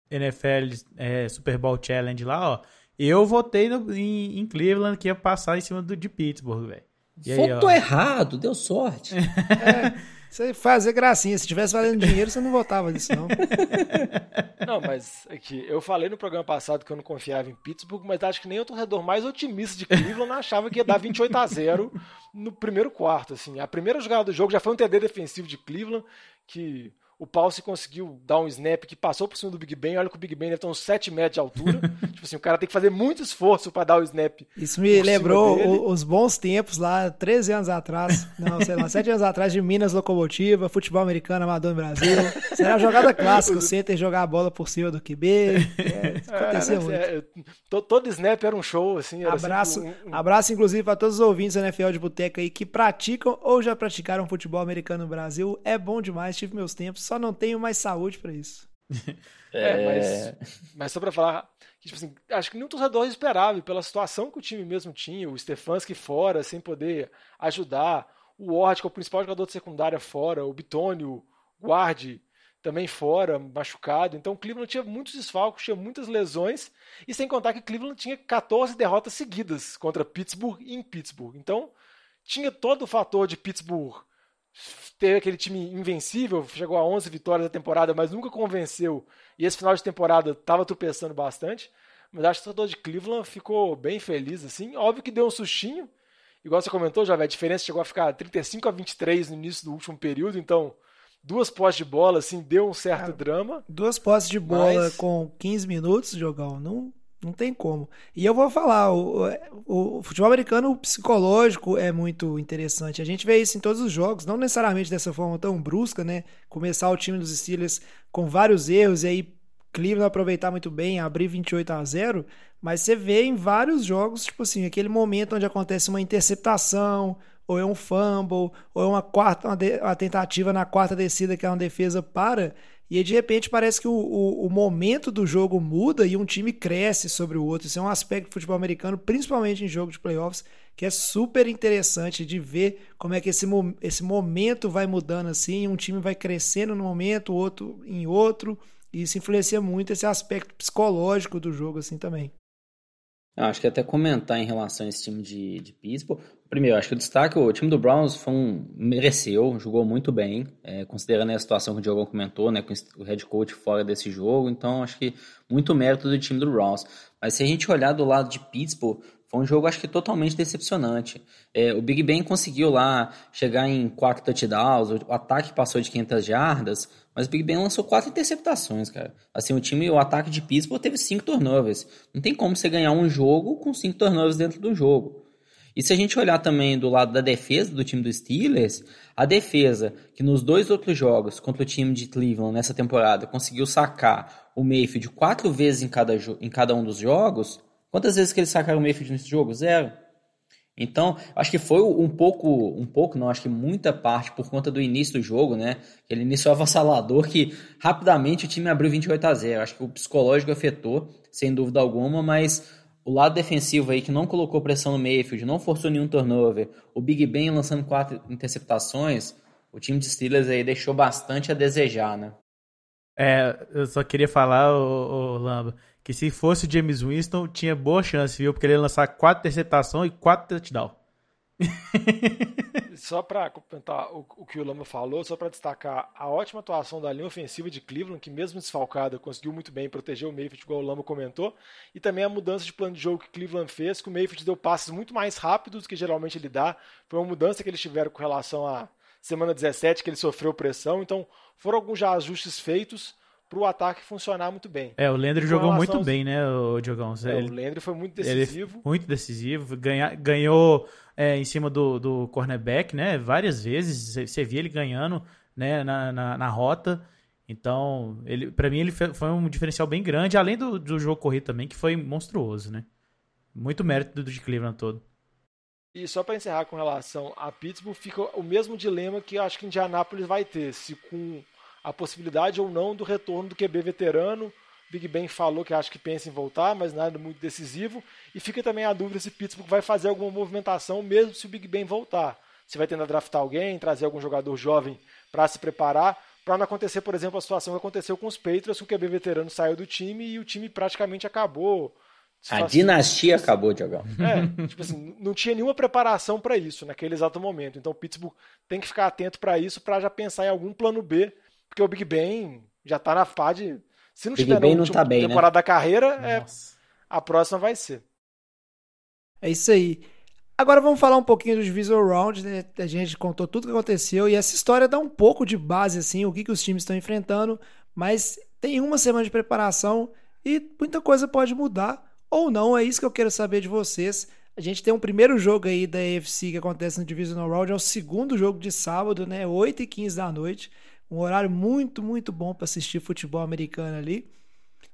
E: NFL é, Super Bowl Challenge lá, ó, eu votei no, em, em, Cleveland que ia passar em cima do de Pittsburgh, velho.
F: Votou errado, deu sorte.
C: é. Você fazer gracinha. Se tivesse valendo dinheiro, você não votava nisso, não.
D: Não, mas aqui, eu falei no programa passado que eu não confiava em Pittsburgh, mas acho que nem o torcedor mais otimista de Cleveland achava que ia dar 28 a 0 no primeiro quarto. Assim. A primeira jogada do jogo já foi um TD defensivo de Cleveland, que o Pause conseguiu dar um snap que passou por cima do Big Ben. Olha que o Big Ben deve ter uns 7 metros de altura. tipo assim, o cara tem que fazer muito esforço para dar o snap.
C: Isso me lembrou os bons tempos lá, 13 anos atrás, não, sei lá, 7 anos atrás de Minas Locomotiva, futebol americano amador no Brasil. Isso era a jogada clássica, o center jogar a bola por cima do QB. É, acontecia é, muito. É,
D: todo snap era um show, assim.
C: abraço, um, um... abraço, inclusive, para todos os ouvintes da NFL de Boteca aí que praticam ou já praticaram futebol americano no Brasil. É bom demais, tive meus tempos só não tenho mais saúde para isso.
D: É, mas, mas só para falar, tipo assim, acho que nenhum torcedor esperava, pela situação que o time mesmo tinha, o Stefanski fora, sem poder ajudar, o Ward, que é o principal jogador de secundária, fora, o Bitônio, guarde, também fora, machucado. Então o Cleveland tinha muitos desfalques, tinha muitas lesões, e sem contar que Cleveland tinha 14 derrotas seguidas contra Pittsburgh e em Pittsburgh. Então tinha todo o fator de Pittsburgh ter aquele time invencível, chegou a 11 vitórias da temporada, mas nunca convenceu. E esse final de temporada estava tropeçando bastante. Mas acho que o torcedor de Cleveland ficou bem feliz, assim. Óbvio que deu um sustinho. Igual você comentou, já a diferença chegou a ficar 35 a 23 no início do último período, então duas posses de bola, assim, deu um certo Cara, drama.
C: Duas posses de bola mas... com 15 minutos, jogão, não, não tem como. E eu vou falar, o, o, o, futebol americano psicológico é muito interessante. A gente vê isso em todos os jogos, não necessariamente dessa forma tão brusca, né? Começar o time dos Steelers com vários erros e aí Cleveland aproveitar muito bem, abrir 28 a 0, mas você vê em vários jogos, tipo assim, aquele momento onde acontece uma interceptação, ou é um fumble, ou é uma quarta uma, de, uma tentativa na quarta descida que é uma defesa para e aí, de repente, parece que o, o, o, momento do jogo muda e um time cresce sobre o outro. Isso é um aspecto do futebol americano, principalmente em jogo de playoffs, que é super interessante de ver como é que esse, esse momento vai mudando assim. Um time vai crescendo no momento, outro em outro. E isso influencia muito esse aspecto psicológico do jogo assim também.
F: Eu acho que até comentar em relação a esse time de, de Pittsburgh, Primeiro, acho que o destaque, o time do Browns foi um, mereceu, jogou muito bem, é, considerando a situação que o Diogo comentou, né, com o head coach fora desse jogo, então acho que muito mérito do time do Browns. Mas se a gente olhar do lado de Pittsburgh, foi um jogo, acho que totalmente decepcionante. É, o Big Ben conseguiu lá chegar em quatro touchdowns, o ataque passou de 500 jardas, mas o Big Ben lançou quatro interceptações, cara. Assim, o time, o ataque de Pittsburgh teve cinco turnovers. Não tem como você ganhar um jogo com cinco turnovers dentro do jogo. E se a gente olhar também do lado da defesa do time dos Steelers, a defesa que nos dois outros jogos contra o time de Cleveland nessa temporada conseguiu sacar o Mayfield quatro vezes em cada, em cada um dos jogos, quantas vezes que eles sacaram o Mayfield nesse jogo? Zero. Então, acho que foi um pouco, um pouco, não, acho que muita parte por conta do início do jogo, né? Aquele início avassalador que rapidamente o time abriu 28 a 0. Acho que o psicológico afetou, sem dúvida alguma, mas o lado defensivo aí que não colocou pressão no Mayfield, não forçou nenhum turnover, o Big Ben lançando quatro interceptações, o time de Steelers aí deixou bastante a desejar, né?
E: É, eu só queria falar, o, Lamba, que se fosse o James Winston, tinha boa chance, viu? Porque ele ia lançar quatro interceptações e quatro touchdowns.
D: só para complementar o, o, que o Lama falou, só para destacar a ótima atuação da linha ofensiva de Cleveland, que mesmo desfalcada conseguiu muito bem proteger o Mayfield, igual o Lama comentou, e também a mudança de plano de jogo que Cleveland fez, que o Mayfield deu passes muito mais rápidos do que geralmente ele dá. Foi uma mudança que eles tiveram com relação à semana 17, que ele sofreu pressão, então foram alguns já ajustes feitos para o ataque funcionar muito bem.
E: É, o Landry jogou muito aos... bem, né, o Diogão?
D: É, ele, o Landry foi muito decisivo.
E: muito decisivo, ganha, ganhou é, em cima do, do cornerback, né, várias vezes, você via ele ganhando, né, na, na, na rota, então, ele, para mim ele foi um diferencial bem grande, além do, do jogo corrido também, que foi monstruoso, né. Muito mérito do de Cleveland todo.
D: E só para encerrar com relação a Pittsburgh, fica o mesmo dilema que eu acho que Indianápolis vai ter, se com a possibilidade ou não do retorno do QB veterano. Big Ben falou que acha que pensa em voltar, mas nada muito decisivo. E fica também a dúvida se Pittsburgh vai fazer alguma movimentação, mesmo se o Big Ben voltar. Se vai tentar draftar alguém, trazer algum jogador jovem para se preparar, para não acontecer, por exemplo, a situação que aconteceu com os Patriots, que o QB veterano saiu do time e o time praticamente acabou.
F: A dinastia acabou, Diogão.
D: É, tipo assim, não tinha nenhuma preparação para isso naquele exato momento. Então o Pittsburgh tem que ficar atento para isso, para já pensar em algum plano B porque o Big Ben já tá na fase. Se não
F: Big
D: tiver
F: ben última tá bem,
D: né? temporada
F: né?
D: da carreira, é, a próxima vai ser.
C: É isso aí. Agora vamos falar um pouquinho do Divisional Round, né? A gente contou tudo o que aconteceu e essa história dá um pouco de base, assim, o que, que os times estão enfrentando, mas tem uma semana de preparação e muita coisa pode mudar ou não, é isso que eu quero saber de vocês. A gente tem um primeiro jogo aí da AFC que acontece no Divisional Round, é o segundo jogo de sábado, né? 8 e 15 da noite. Um horário muito, muito bom para assistir futebol americano ali.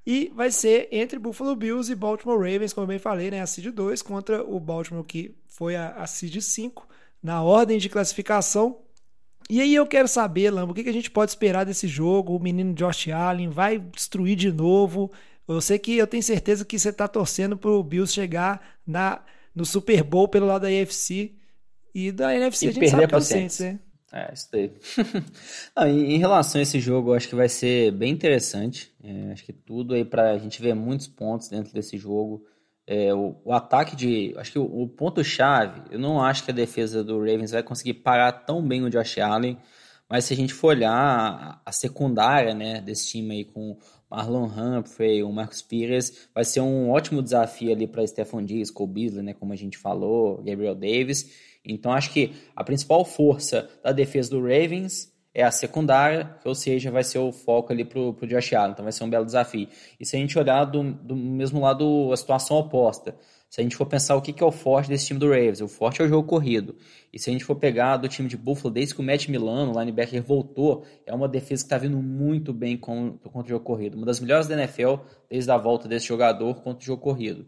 C: E vai ser entre Buffalo Bills e Baltimore Ravens, como eu bem falei, né? A seed 2 contra o Baltimore, que foi a, a seed 5 na ordem de classificação. E aí eu quero saber, Lambo, o que, que a gente pode esperar desse jogo? O menino Josh Allen vai destruir de novo? Eu sei que eu tenho certeza que você está torcendo para o Bills chegar na, no Super Bowl pelo lado da AFC e da NFC
F: E
C: a gente sabe que é o. Saints, né?
F: É, isso daí. Não, em, relação a esse jogo, eu acho que vai ser bem interessante. É, acho que tudo aí pra gente ver muitos pontos dentro desse jogo. É, o, o ataque de. Acho que o, o ponto-chave, eu não acho que a defesa do Ravens vai conseguir parar tão bem o Josh Allen. Mas se a gente for olhar a, a secundária né, desse time aí com Marlon Humphrey, o Marcus Pires, vai ser um ótimo desafio ali para Stephon Diggs, Cole Beasley, né, como a gente falou, Gabriel Davis. Então acho que a principal força da defesa do Ravens é a secundária, ou seja, vai ser o foco ali pro, pro Josh Allen, então vai ser um belo desafio. E se a gente olhar do, do mesmo lado a situação oposta, se a gente for pensar o que, que é o forte desse time do Ravens, o forte é o jogo corrido. E se a gente for pegar do time de Buffalo, desde que o Matt Milano, o linebacker, voltou, é uma defesa que está vindo muito bem contra o jogo corrido. Uma das melhores da NFL desde a volta desse jogador contra o jogo corrido.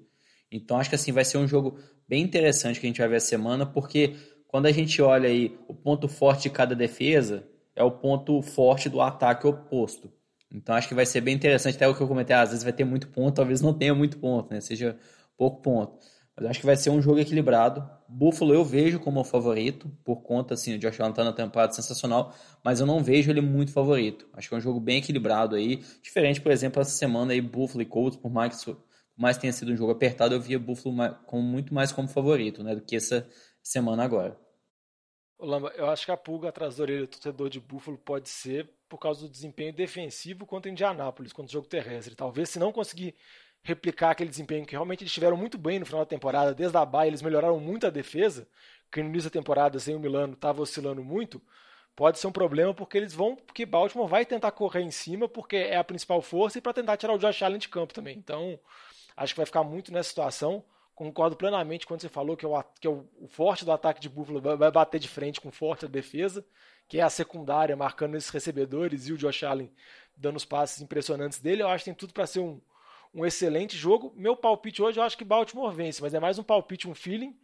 F: Então acho que assim vai ser um jogo bem interessante que a gente vai ver essa semana, porque quando a gente olha aí o ponto forte de cada defesa, é o ponto forte do ataque oposto. Então acho que vai ser bem interessante, até o que eu comentei, às vezes vai ter muito ponto, talvez não tenha muito ponto, né? Seja pouco ponto. Mas acho que vai ser um jogo equilibrado. Buffalo eu vejo como favorito, por conta, assim, o Josh Allen tá na temporada sensacional, mas eu não vejo ele muito favorito. Acho que é um jogo bem equilibrado aí. Diferente, por exemplo, essa semana aí, Buffalo e Colts, por mais, por mais tenha sido um jogo apertado, eu via Buffalo como, muito mais como favorito, né, do que essa semana agora.
D: Lamba, eu acho que a pulga atrás da orelha do torcedor de Buffalo pode ser por causa do desempenho defensivo contra Indianápolis, contra o jogo terrestre. Talvez se não conseguir replicar aquele desempenho que realmente eles tiveram muito bem no final da temporada, desde a baia eles melhoraram muito a defesa, que no início da temporada sem o Milano estava oscilando muito, pode ser um problema porque eles vão, porque Baltimore vai tentar correr em cima porque é a principal força e para tentar tirar o Josh Allen de campo também. Então, acho que vai ficar muito nessa situação. Concordo plenamente quando você falou que, é o, que é o, o forte do ataque de Buffalo vai, vai bater de frente com forte da defesa, que é a secundária marcando esses recebedores e o Josh Allen dando os passes impressionantes dele. Eu acho que tem tudo para ser um, um excelente jogo. Meu palpite hoje eu acho que Baltimore vence, mas é mais um palpite, um feeling,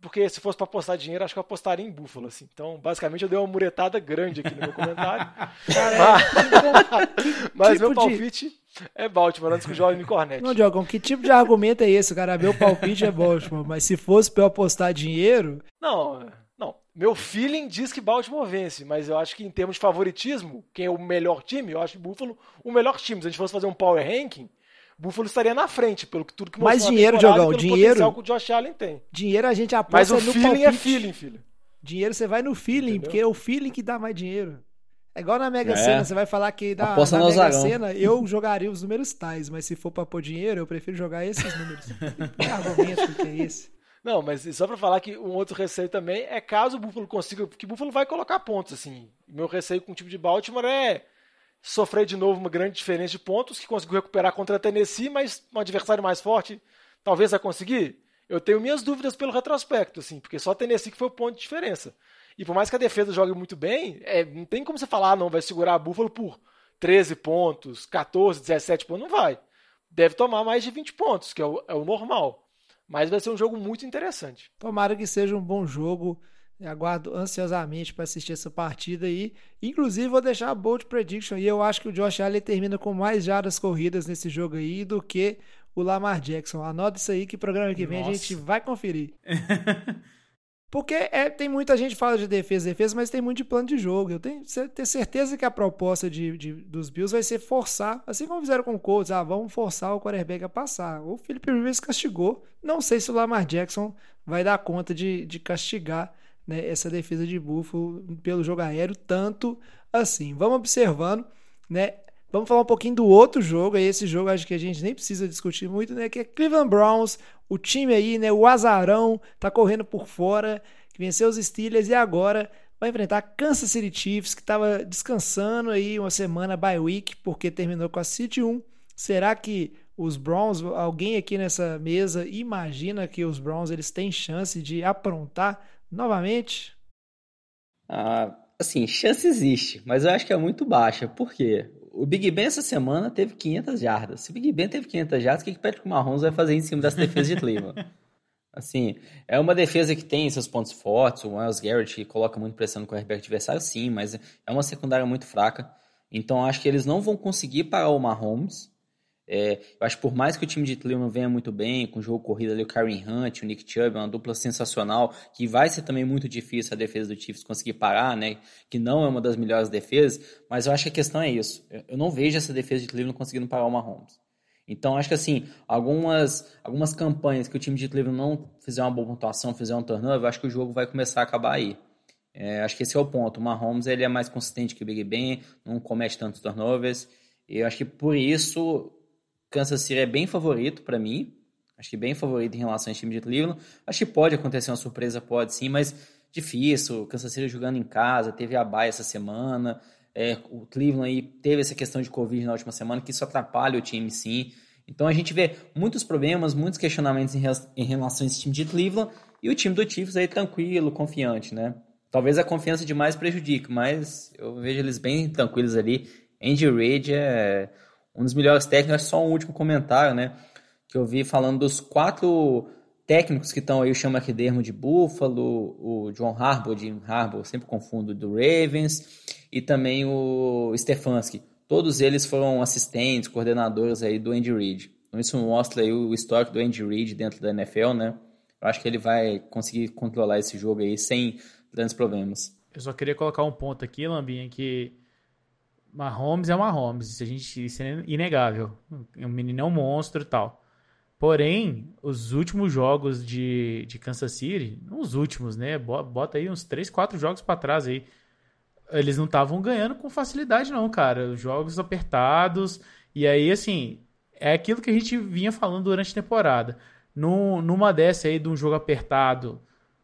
D: porque se fosse para apostar dinheiro, acho que eu apostaria em Buffalo. Assim. Então, basicamente, eu dei uma muretada grande aqui no meu comentário. mas mas
C: tipo
D: meu
C: de-
D: palpite é Baltimore, antes que o Jovem me cornete.
C: Não, Diogão, que tipo de argumento é esse, cara? Meu palpite é Baltimore, mas se fosse pra eu apostar dinheiro,
D: Não, não. Meu feeling diz que Baltimore vence, mas eu acho que em termos de favoritismo, quem é o melhor time, eu acho que Buffalo o melhor time. Se a gente fosse fazer um power ranking, Buffalo estaria na frente, pelo que tudo que
C: Mais dinheiro, Diogão,
D: pelo
C: dinheiro.
D: potencial que o Josh Allen tem.
C: dinheiro a gente
D: Mas
C: aposta
D: o
C: no
D: feeling
C: palpite.
D: é feeling, filho.
C: Dinheiro você vai no feeling,
D: Entendeu?
C: porque é o feeling que dá mais dinheiro. É igual na Mega
F: É.
C: Sena, você vai falar que na,
F: Aposta
C: na Mega
F: azarão.
C: Sena eu jogaria os números tais, mas se for pra pôr dinheiro, eu prefiro jogar esses números. que argumento que é esse?
D: Não, mas só pra falar que um outro receio também é caso o Buffalo consiga, porque o Buffalo vai colocar pontos, assim. Meu receio com o time de Baltimore é sofrer de novo uma grande diferença de pontos, que conseguiu recuperar contra a Tennessee, mas um adversário mais forte talvez vai conseguir. Eu tenho minhas dúvidas pelo retrospecto, assim, porque só a Tennessee que foi o ponto de diferença. E por mais que a defesa jogue muito bem, é, não tem como você falar, ah, não, vai segurar a Buffalo por 13 pontos, 14, 17 pontos, não vai. Deve tomar mais de 20 pontos, que é o, é o normal. Mas vai ser um jogo muito interessante.
C: Tomara que seja um bom jogo. Eu Aguardo ansiosamente para assistir essa partida aí. Inclusive, vou deixar a bold prediction. E eu acho que o Josh Allen termina com mais jardas corridas nesse jogo aí do que o Lamar Jackson. Anota isso aí que programa que vem a
E: Nossa.
C: gente vai conferir. Porque é, tem muita gente que fala de defesa, defesa, mas tem muito de plano de jogo. Eu tenho, tenho certeza que a proposta de, de- dos Bills vai ser forçar, assim como fizeram com o Colts, ah, vamos forçar o quarterback a passar. O Philip Rivers castigou. Não sei se o Lamar Jackson vai dar conta de, de castigar né, essa defesa de Buffalo pelo jogo aéreo, tanto assim. Vamos observando, né? Vamos falar um pouquinho do outro jogo. Esse jogo acho que a gente nem precisa discutir muito, né? Que é Cleveland Browns, o time aí, né, o azarão, tá correndo por fora, que venceu os Steelers e agora vai enfrentar Kansas City Chiefs, que estava descansando aí uma semana bye week, porque terminou com a City 1. Será que os Browns, alguém aqui nessa mesa imagina que os Browns eles têm chance de aprontar novamente?
F: Ah, assim, chance existe, mas eu acho que é muito baixa. Por quê? O Big Ben essa semana teve 500 jardas. Se o Big Ben teve 500 jardas, o que o Patrick Mahomes vai fazer em cima dessa defesa de Cleveland? Assim, é uma defesa que tem seus pontos fortes. O Miles Garrett que coloca muito pressão no quarterback adversário, sim, mas é uma secundária muito fraca. Então acho que eles não vão conseguir parar o Mahomes. É, eu acho que por mais que o time de Cleveland venha muito bem, com o jogo corrido ali, o Karen Hunt, o Nick Chubb, uma dupla sensacional, que vai ser também muito difícil a defesa do Chiefs conseguir parar, né? Que não é uma das melhores defesas, mas eu acho que a questão é isso. Eu não vejo essa defesa de Cleveland conseguindo parar o Mahomes. Então, acho que assim, algumas, algumas campanhas que o time de Cleveland não fizer uma boa pontuação, fizer um turnover, acho que o jogo vai começar a acabar aí. É, acho que esse é o ponto. O Mahomes ele é mais consistente que o Big Ben, não comete tantos turnovers. E eu acho que por isso Kansas City é bem favorito para mim. Acho que bem favorito em relação ao time de Cleveland. Acho que pode acontecer uma surpresa, pode sim, mas difícil. Kansas City jogando em casa, teve a baia essa semana. É, o Cleveland aí teve essa questão de Covid na última semana, que isso atrapalha o time sim. Então a gente vê muitos problemas, muitos questionamentos em, relação a esse time de Cleveland e o time do Chiefs aí tranquilo, confiante, né? Talvez a confiança demais prejudique, mas eu vejo eles bem tranquilos ali. Andy Reid é um dos melhores técnicos. Só um último comentário, né? Que eu vi falando dos quatro técnicos que estão aí, o Sean McDermott de Buffalo, o John Harbaugh de Harbaugh, sempre confundo, do Ravens, e também o Stefanski. Todos eles foram assistentes, coordenadores aí do Andy Reid. Então isso mostra aí o histórico do Andy Reid dentro da NFL, né? Eu acho que ele vai conseguir controlar esse jogo aí sem grandes problemas.
E: Eu só queria colocar um ponto aqui, Lambinha, que Mahomes é Mahomes, isso, a gente, isso é inegável. O menino é um monstro e tal. Porém, os últimos jogos de, de Kansas City, os últimos, né? Bota aí uns 3, 4 jogos para trás aí eles não estavam ganhando com facilidade, não, cara. Jogos apertados. E aí, assim, é aquilo que a gente vinha falando durante a temporada. No, numa dessa aí de um jogo apertado,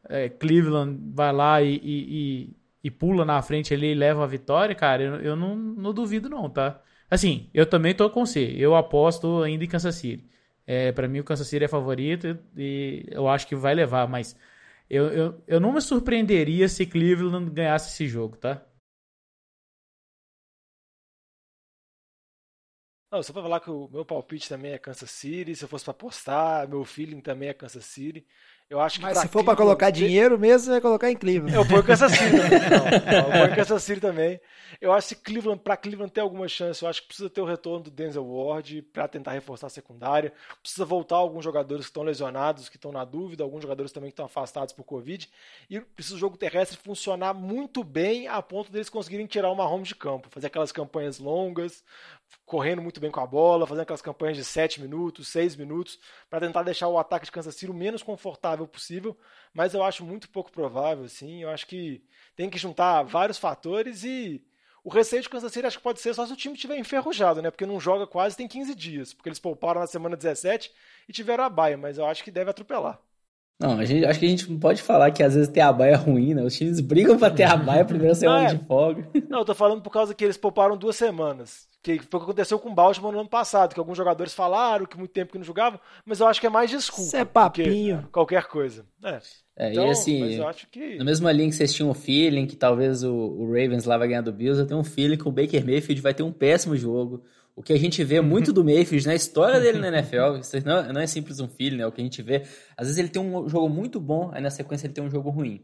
E: é, Cleveland vai lá e, e, e, pula na frente ali e leva a vitória, cara, eu, eu não, não, duvido, não, tá? Assim, eu também tô com você. Eu aposto ainda em Kansas City. É, para mim, o Kansas City é favorito e eu acho que vai levar, mas eu, eu, eu não me surpreenderia se Cleveland ganhasse esse jogo, tá?
D: Não, só pra falar que o meu palpite também é Kansas City. Se eu fosse pra apostar, meu feeling também é Kansas City. Eu acho que
C: Mas se for para colocar dinheiro mesmo, vai colocar em Cleveland.
D: Eu ponho Kansas City também. Não, eu ponho Kansas City também. Eu acho que Cleveland, para Cleveland ter alguma chance, eu acho que precisa ter o retorno do Denzel Ward para tentar reforçar a secundária. Precisa voltar alguns jogadores que estão lesionados, que estão na dúvida, alguns jogadores também que estão afastados por Covid. E precisa o jogo terrestre funcionar muito bem a ponto deles conseguirem tirar uma home de campo, fazer aquelas campanhas longas, correndo muito bem com a bola, fazendo aquelas campanhas de 7 minutos, 6 minutos, para tentar deixar o ataque de Kansas City o menos confortável possível, mas eu acho muito pouco provável, assim, eu acho que tem que juntar vários fatores e o receio de Kansas City acho que pode ser só se o time estiver enferrujado, né, porque não joga quase tem 15 dias, porque eles pouparam na semana 17 e tiveram a baia, mas eu acho que deve atropelar.
F: Não, a gente, acho que a gente não pode falar que às vezes ter a baia é ruim, né? Os times brigam pra ter a baia a primeira semana não, é... de folga.
D: Não, eu tô falando por causa que eles pouparam duas semanas. Que foi o que aconteceu com o Baltimore no ano passado, que alguns jogadores falaram que muito tempo que não jogavam, mas eu acho que é mais desculpa. Isso
C: é papinho.
D: Qualquer coisa. É.
F: é então, e assim, que... na mesma linha que vocês tinham o feeling que talvez o, o, Ravens lá vai ganhar do Bills, eu tenho um feeling que o Baker Mayfield vai ter um péssimo jogo. O que a gente vê muito do Mayfield na história dele na NFL, isso não, não é simples um feeling, né? O que a gente vê, às vezes ele tem um jogo muito bom, aí na sequência ele tem um jogo ruim.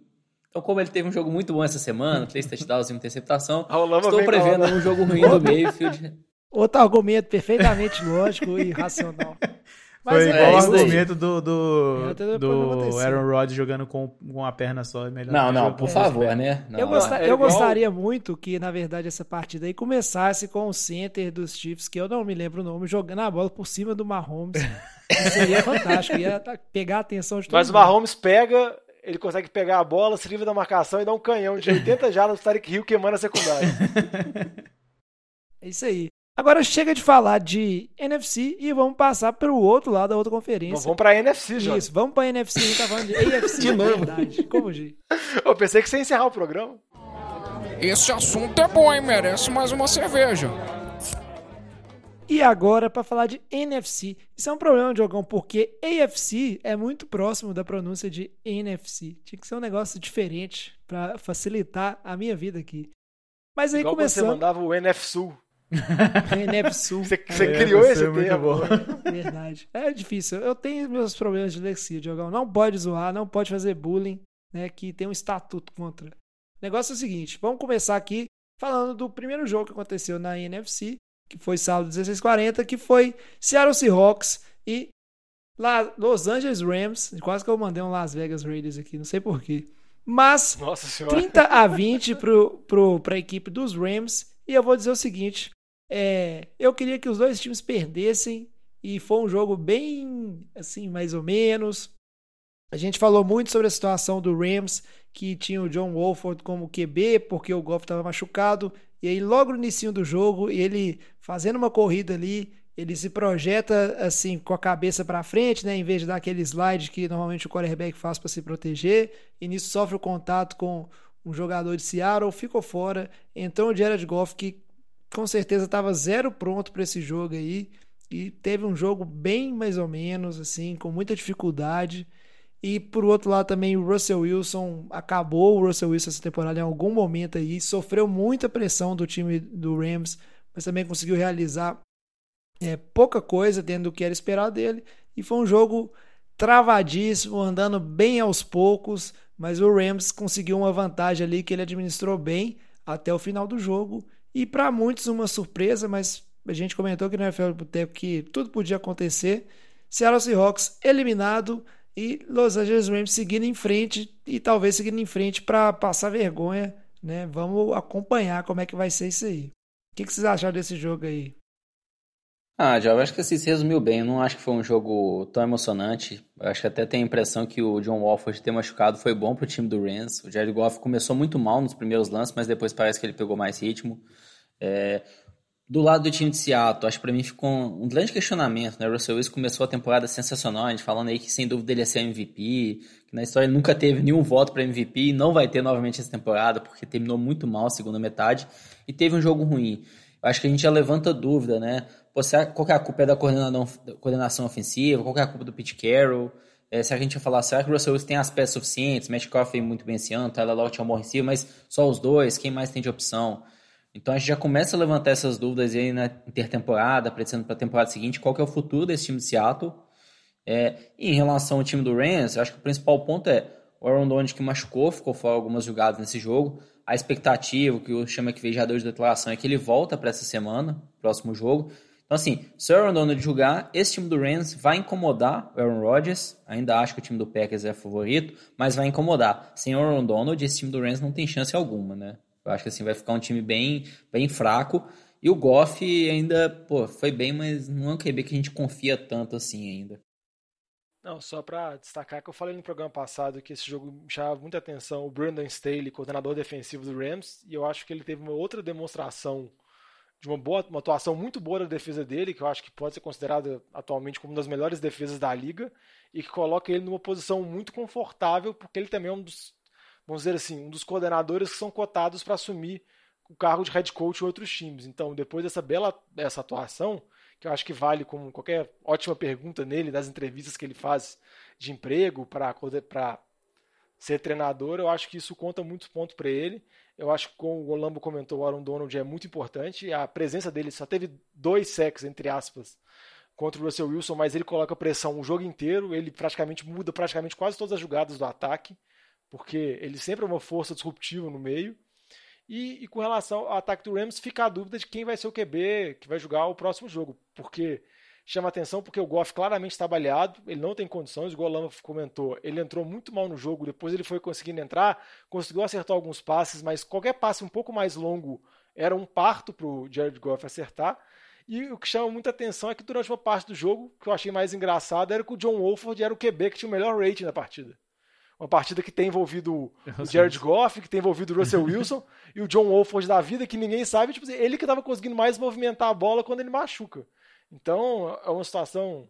F: Então, como ele teve um jogo muito bom essa semana, três touchdowns e uma interceptação, estou prevendo um jogo ruim do Mayfield.
C: Outro argumento perfeitamente lógico e racional.
E: Mas Foi é, igual o argumento do, do, do Aaron Rodgers jogando com, com a perna só. Melhor
F: não, não, por favor, né? Não,
C: eu, gostar, é eu gostaria muito que, na verdade, essa partida aí começasse com o center dos Chiefs, que eu não me lembro o nome, jogando a bola por cima do Mahomes. seria fantástico, ia pegar a atenção de todo
D: Mas
C: mundo.
D: o Mahomes pega, ele consegue pegar a bola, se livra da marcação e dá um canhão de 80 jardas pro Tarek Hill queimando a secundária.
C: é isso aí. Agora chega de falar de NFC e vamos passar para o outro lado da outra conferência.
D: Vamos pra NFC, já.
C: Isso, vamos para NFC, a gente tá falando de AFC
D: De novo.
C: verdade. Como de?
D: Eu pensei que você ia encerrar o programa.
H: Esse assunto é bom, hein? Merece mais uma cerveja.
C: E agora para falar de NFC. Isso é um problema, Diogão, porque AFC é muito próximo da pronúncia de NFC. Tinha que ser um negócio diferente para facilitar a minha vida aqui. Mas aí
D: Igual quando você
C: começando
D: mandava o NF Sul.
C: NFC Sul.
D: Você, você
E: É,
D: criou esse
E: é
D: termo.
C: Verdade. É difícil. Eu tenho meus problemas de dislexia, Diogão. Não pode zoar, não pode fazer bullying, né? Que tem um estatuto contra. O negócio é o seguinte: vamos começar aqui falando do primeiro jogo que aconteceu na NFC, que foi sábado 1640, que foi Seattle Seahawks e Los Angeles Rams. Quase que eu mandei um Las Vegas Raiders aqui, não sei porquê. Mas
D: Nossa senhora.
C: 30 a 20 pro, pro, pra equipe dos Rams. E eu vou dizer o seguinte: é, eu queria que os dois times perdessem. E foi um jogo bem assim, mais ou menos. A gente falou muito sobre a situação do Rams, que tinha o John Wolford como QB, porque o Goff estava machucado. E aí, logo no início do jogo, ele fazendo uma corrida ali, ele se projeta assim com a cabeça para frente, né, em vez de dar aquele slide que normalmente o quarterback faz para se proteger. E nisso sofre o contato com um jogador de Seattle, ficou fora. Entrou o Jared Goff, que com certeza estava zero pronto para esse jogo aí. E teve um jogo bem mais ou menos, assim, com muita dificuldade. E por outro lado também o Russell Wilson acabou o Russell Wilson essa temporada em algum momento aí, sofreu muita pressão do time do Rams, mas também conseguiu realizar é, pouca coisa dentro do que era esperado dele. E foi um jogo travadíssimo, andando bem aos poucos, mas o Rams conseguiu uma vantagem ali que ele administrou bem até o final do jogo. E para muitos uma surpresa, mas a gente comentou aqui no NFL Boteco que tudo podia acontecer. Seattle Seahawks eliminado e Los Angeles Rams seguindo em frente e talvez seguindo em frente para passar vergonha, né? Vamos acompanhar como é que vai ser isso aí. O que, que vocês acharam desse jogo aí?
F: Ah, eu acho que assim, se resumiu bem. Eu não acho que foi um jogo tão emocionante. Eu acho que até tem a impressão que o John Wolford ter machucado foi bom pro time do Rams. O Jared Goff começou muito mal nos primeiros lances, mas depois parece que ele pegou mais ritmo. É, do lado do time de Seattle, acho que pra mim ficou um, um grande questionamento, né? O Russell Wilson começou a temporada sensacional, a gente falando aí que sem dúvida ele ia ser MVP, que na história ele nunca teve nenhum voto para MVP e não vai ter novamente essa temporada, porque terminou muito mal a segunda metade e teve um jogo ruim. Eu acho que a gente já levanta dúvida, né? Pô, será, qual que é a culpa da coordenação, coordenação ofensiva? Qual que é a culpa do Pete Carroll? É, que a gente vai falar, será que o Russell Wilson tem as peças suficientes? Matt Coffey muito bem esse ano, Tyler Lockett é um bom receiver, mas só os dois, quem mais tem de opção? Então a gente já começa a levantar essas dúvidas aí na intertemporada, pretendendo para a temporada seguinte, qual que é o futuro desse time de Seattle. É, e em relação ao time do Rams, acho que o principal ponto é o Aaron Donald que machucou, ficou fora algumas jogadas nesse jogo. A expectativa, que o chama que veio já deu de declaração, é que ele volta para essa semana, próximo jogo. Então, assim, se o Aaron Donald jogar, esse time do Rams vai incomodar o Aaron Rodgers. Ainda acho que o time do Packers é favorito, mas vai incomodar. Sem o Aaron Donald, esse time do Rams não tem chance alguma, né? Eu acho que assim vai ficar um time bem, bem fraco. E o Goff ainda, pô, foi bem, mas não é um QB que a gente confia tanto assim ainda.
D: Não, só pra destacar que eu falei no programa passado que esse jogo me chamava muita atenção o Brandon Staley, coordenador defensivo do Rams, e eu acho que ele teve uma outra demonstração de uma boa, uma atuação muito boa da defesa dele, que eu acho que pode ser considerada atualmente como uma das melhores defesas da liga, e que coloca ele numa posição muito confortável, porque ele também é um dos, vamos dizer assim, um dos coordenadores que são cotados para assumir o cargo de head coach em outros times. Então, depois dessa bela essa atuação, que eu acho que vale como qualquer ótima pergunta nele, das entrevistas que ele faz de emprego para ser treinador, eu acho que isso conta muitos pontos para ele. Eu acho que, como o Olambo comentou, o Aaron Donald é muito importante. A presença dele só teve dois sacks, entre aspas, contra o Russell Wilson, mas ele coloca pressão o jogo inteiro. Ele praticamente muda praticamente quase todas as jogadas do ataque, porque ele sempre é uma força disruptiva no meio. E, e, com relação ao ataque do Rams, fica a dúvida de quem vai ser o QB que vai jogar o próximo jogo, porque chama atenção porque o Goff claramente está baleado, ele não tem condições, o Golama comentou, ele entrou muito mal no jogo, depois ele foi conseguindo entrar, conseguiu acertar alguns passes, mas qualquer passe um pouco mais longo era um parto para o Jared Goff acertar. E o que chama muita atenção é que durante uma parte do jogo, que eu achei mais engraçado, era que o John Wolford era o QB que tinha o melhor rating na partida. Uma partida que tem envolvido o Jared Goff, que tem envolvido o Russell Wilson e o John Wolford da vida, que ninguém sabe. Tipo, ele que estava conseguindo mais movimentar a bola quando ele machuca. Então, é uma situação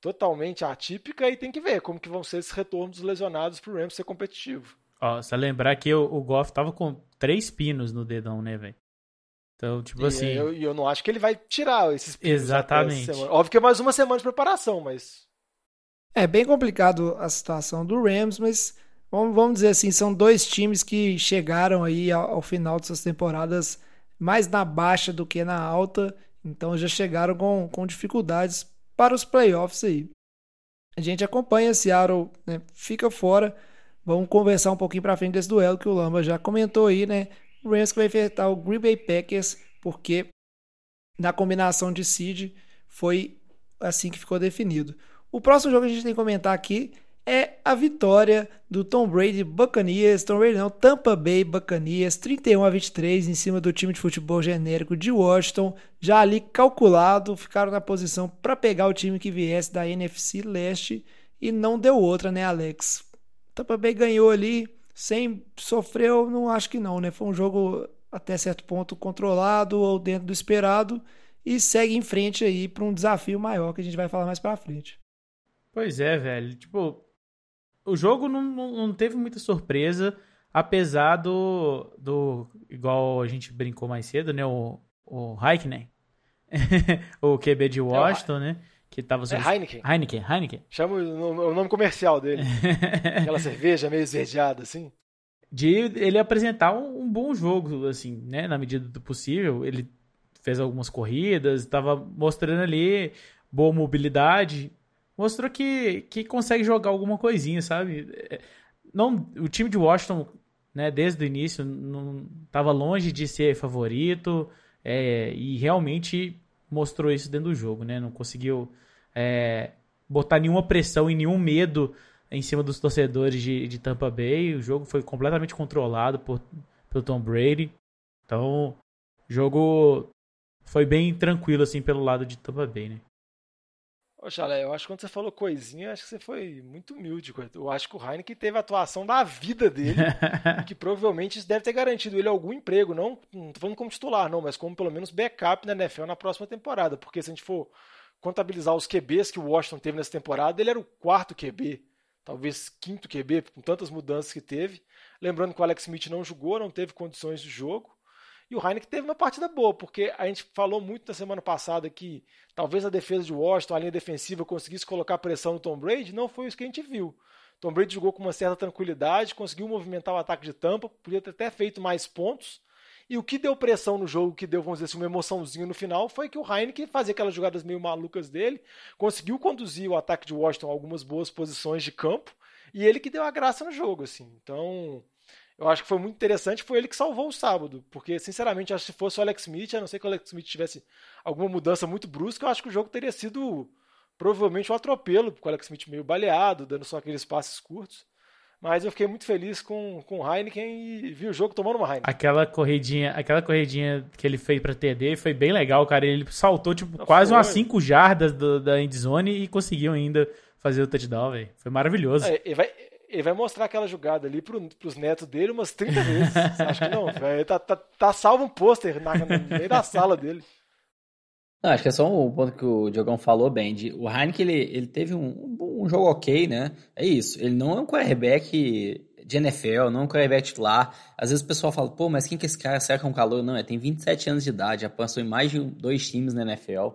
D: totalmente atípica e tem que ver como que vão ser esses retornos dos lesionados para o Rams ser competitivo.
E: Ó, só lembrar que o, o Goff tava com três pinos no dedão, né, velho? Então, tipo
D: e
E: assim.
D: Eu, eu não acho que ele vai tirar esses pinos
E: Exatamente.
D: Óbvio que é mais uma semana de preparação, mas.
C: É bem complicado a situação do Rams, mas vamos, vamos dizer assim, são dois times que chegaram aí ao, ao final de suas temporadas mais na baixa do que na alta, então já chegaram com, com dificuldades para os playoffs aí. A gente acompanha Seattle, né, fica fora. Vamos conversar um pouquinho para frente desse duelo que o Lamba já comentou aí, né? O Rams vai enfrentar o Green Bay Packers, porque na combinação de seed foi assim que ficou definido. O próximo jogo que a gente tem que comentar aqui é a vitória do Tom Brady Buccaneers, Tom Brady não, Tampa Bay Buccaneers, 31 a 23 em cima do time de futebol genérico de Washington, já ali calculado, ficaram na posição para pegar o time que viesse da NFC Leste e não deu outra, né, Alex? Tampa Bay ganhou ali, sem sofreu, não acho que não, né? Foi um jogo até certo ponto controlado ou dentro do esperado e segue em frente aí para um desafio maior que a gente vai falar mais para frente.
E: Pois é, velho. Tipo, o jogo não, não, teve muita surpresa, apesar do, do. Igual a gente brincou mais cedo, né? O, o Heikkinen, o QB de Washington, é o... né? Que tava
D: é Heineken.
E: Heineken, Heineken.
D: Chama o, o nome comercial dele. Aquela cerveja meio esverdeada, assim.
E: De ele apresentar um, um, bom jogo, assim, né? Na medida do possível. Ele fez algumas corridas, estava mostrando ali boa mobilidade. Mostrou que, que consegue jogar alguma coisinha, sabe? É, não, o time de Washington, né, desde o início, não estava longe de ser favorito. É, e realmente mostrou isso dentro do jogo, né? Não conseguiu é, botar nenhuma pressão e nenhum medo em cima dos torcedores de, de Tampa Bay. O jogo foi completamente controlado por, pelo Tom Brady. Então, o jogo foi bem tranquilo, assim, pelo lado de Tampa Bay, né?
D: Ô, Chalé, eu acho que quando você falou coisinha, acho que você foi muito humilde. Eu acho que o Heineken teve a atuação da vida dele, que provavelmente isso deve ter garantido ele algum emprego, não, não tô falando como titular, não, mas como pelo menos backup na NFL na próxima temporada, porque se a gente for contabilizar os QBs que o Washington teve nessa temporada, ele era o quarto QB, talvez quinto QB, com tantas mudanças que teve. Lembrando que o Alex Smith não jogou, não teve condições de jogo. E o Heineken teve uma partida boa, porque a gente falou muito na semana passada que talvez a defesa de Washington, a linha defensiva, conseguisse colocar pressão no Tom Brady. Não foi isso que a gente viu. Tom Brady jogou com uma certa tranquilidade, conseguiu movimentar o ataque de tampa, podia ter até feito mais pontos, e o que deu pressão no jogo, que deu, vamos dizer assim, uma emoçãozinha no final, foi que o Heineken fazia aquelas jogadas meio malucas dele, conseguiu conduzir o ataque de Washington a algumas boas posições de campo, e ele que deu a graça no jogo, assim. Então, eu acho que foi muito interessante, foi ele que salvou o sábado, porque, sinceramente, acho que se fosse o Alex Smith, a não ser que o Alex Smith tivesse alguma mudança muito brusca, eu acho que o jogo teria sido provavelmente um atropelo, porque o Alex Smith meio baleado, dando só aqueles passes curtos. Mas eu fiquei muito feliz com, com o Heineken e vi o jogo tomando uma Heineken.
E: Aquela corridinha, aquela corridinha que ele fez pra TD foi bem legal, cara. Ele saltou, tipo, Não quase foi. umas 5 jardas do, da endzone e conseguiu ainda fazer o touchdown, velho. Foi maravilhoso.
D: É, vai, ele vai mostrar aquela jogada ali pro, pros netos dele umas 30 vezes. Acho que não, velho. Tá, tá, tá salvo um pôster no meio da sala dele.
F: Não, acho que é só um ponto que o Diogão falou bem. De, o Heineken, ele, ele teve um, um, jogo ok, né? É isso. Ele não é um quarterback de NFL, não é um quarterback titular. Às vezes o pessoal fala, pô, mas quem que é esse cara? Será que é um calor? Não, ele tem 27 anos de idade, já passou em mais de dois times na NFL.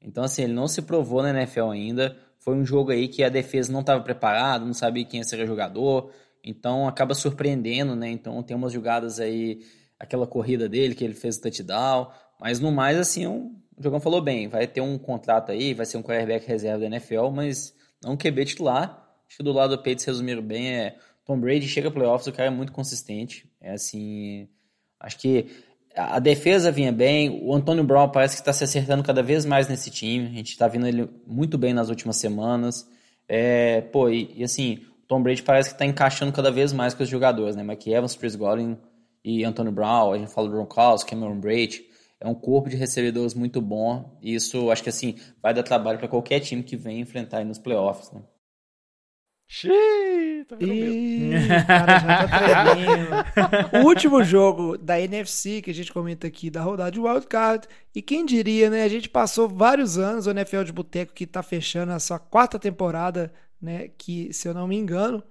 F: Então, assim, ele não se provou na NFL ainda. Foi um jogo aí que a defesa não estava preparada, não sabia quem ia ser o jogador. Então, acaba surpreendendo, né? Então, tem umas jogadas aí, aquela corrida dele que ele fez o touchdown. Mas, no mais, assim, é um o Jogão falou bem, vai ter um contrato aí, vai ser um quarterback reserva da NFL, mas não um QB titular. Acho que do lado do Patriots resumiram bem, é Tom Brady chega playoffs, o cara é muito consistente. É assim, acho que a defesa vinha bem, o Antônio Brown parece que está se acertando cada vez mais nesse time. A gente está vendo ele muito bem nas últimas semanas. É, pô, e, e assim, o Tom Brady parece que está encaixando cada vez mais com os jogadores, né? Mike Evans, Chris Godwin e Antônio Brown. A gente fala do Gronkowski, Cameron Brady é um corpo de recebedores muito bom. E isso, acho que assim, vai dar trabalho para qualquer time que venha enfrentar aí nos playoffs. Né?
D: Xiii, tô vendo medo.
C: Ih, o cara já tá. O último jogo da NFC que a gente comenta aqui da rodada de Wildcard. E quem diria, né? A gente passou vários anos, o NFL de Boteco que tá fechando a sua quarta temporada, né? Que, se eu não me engano.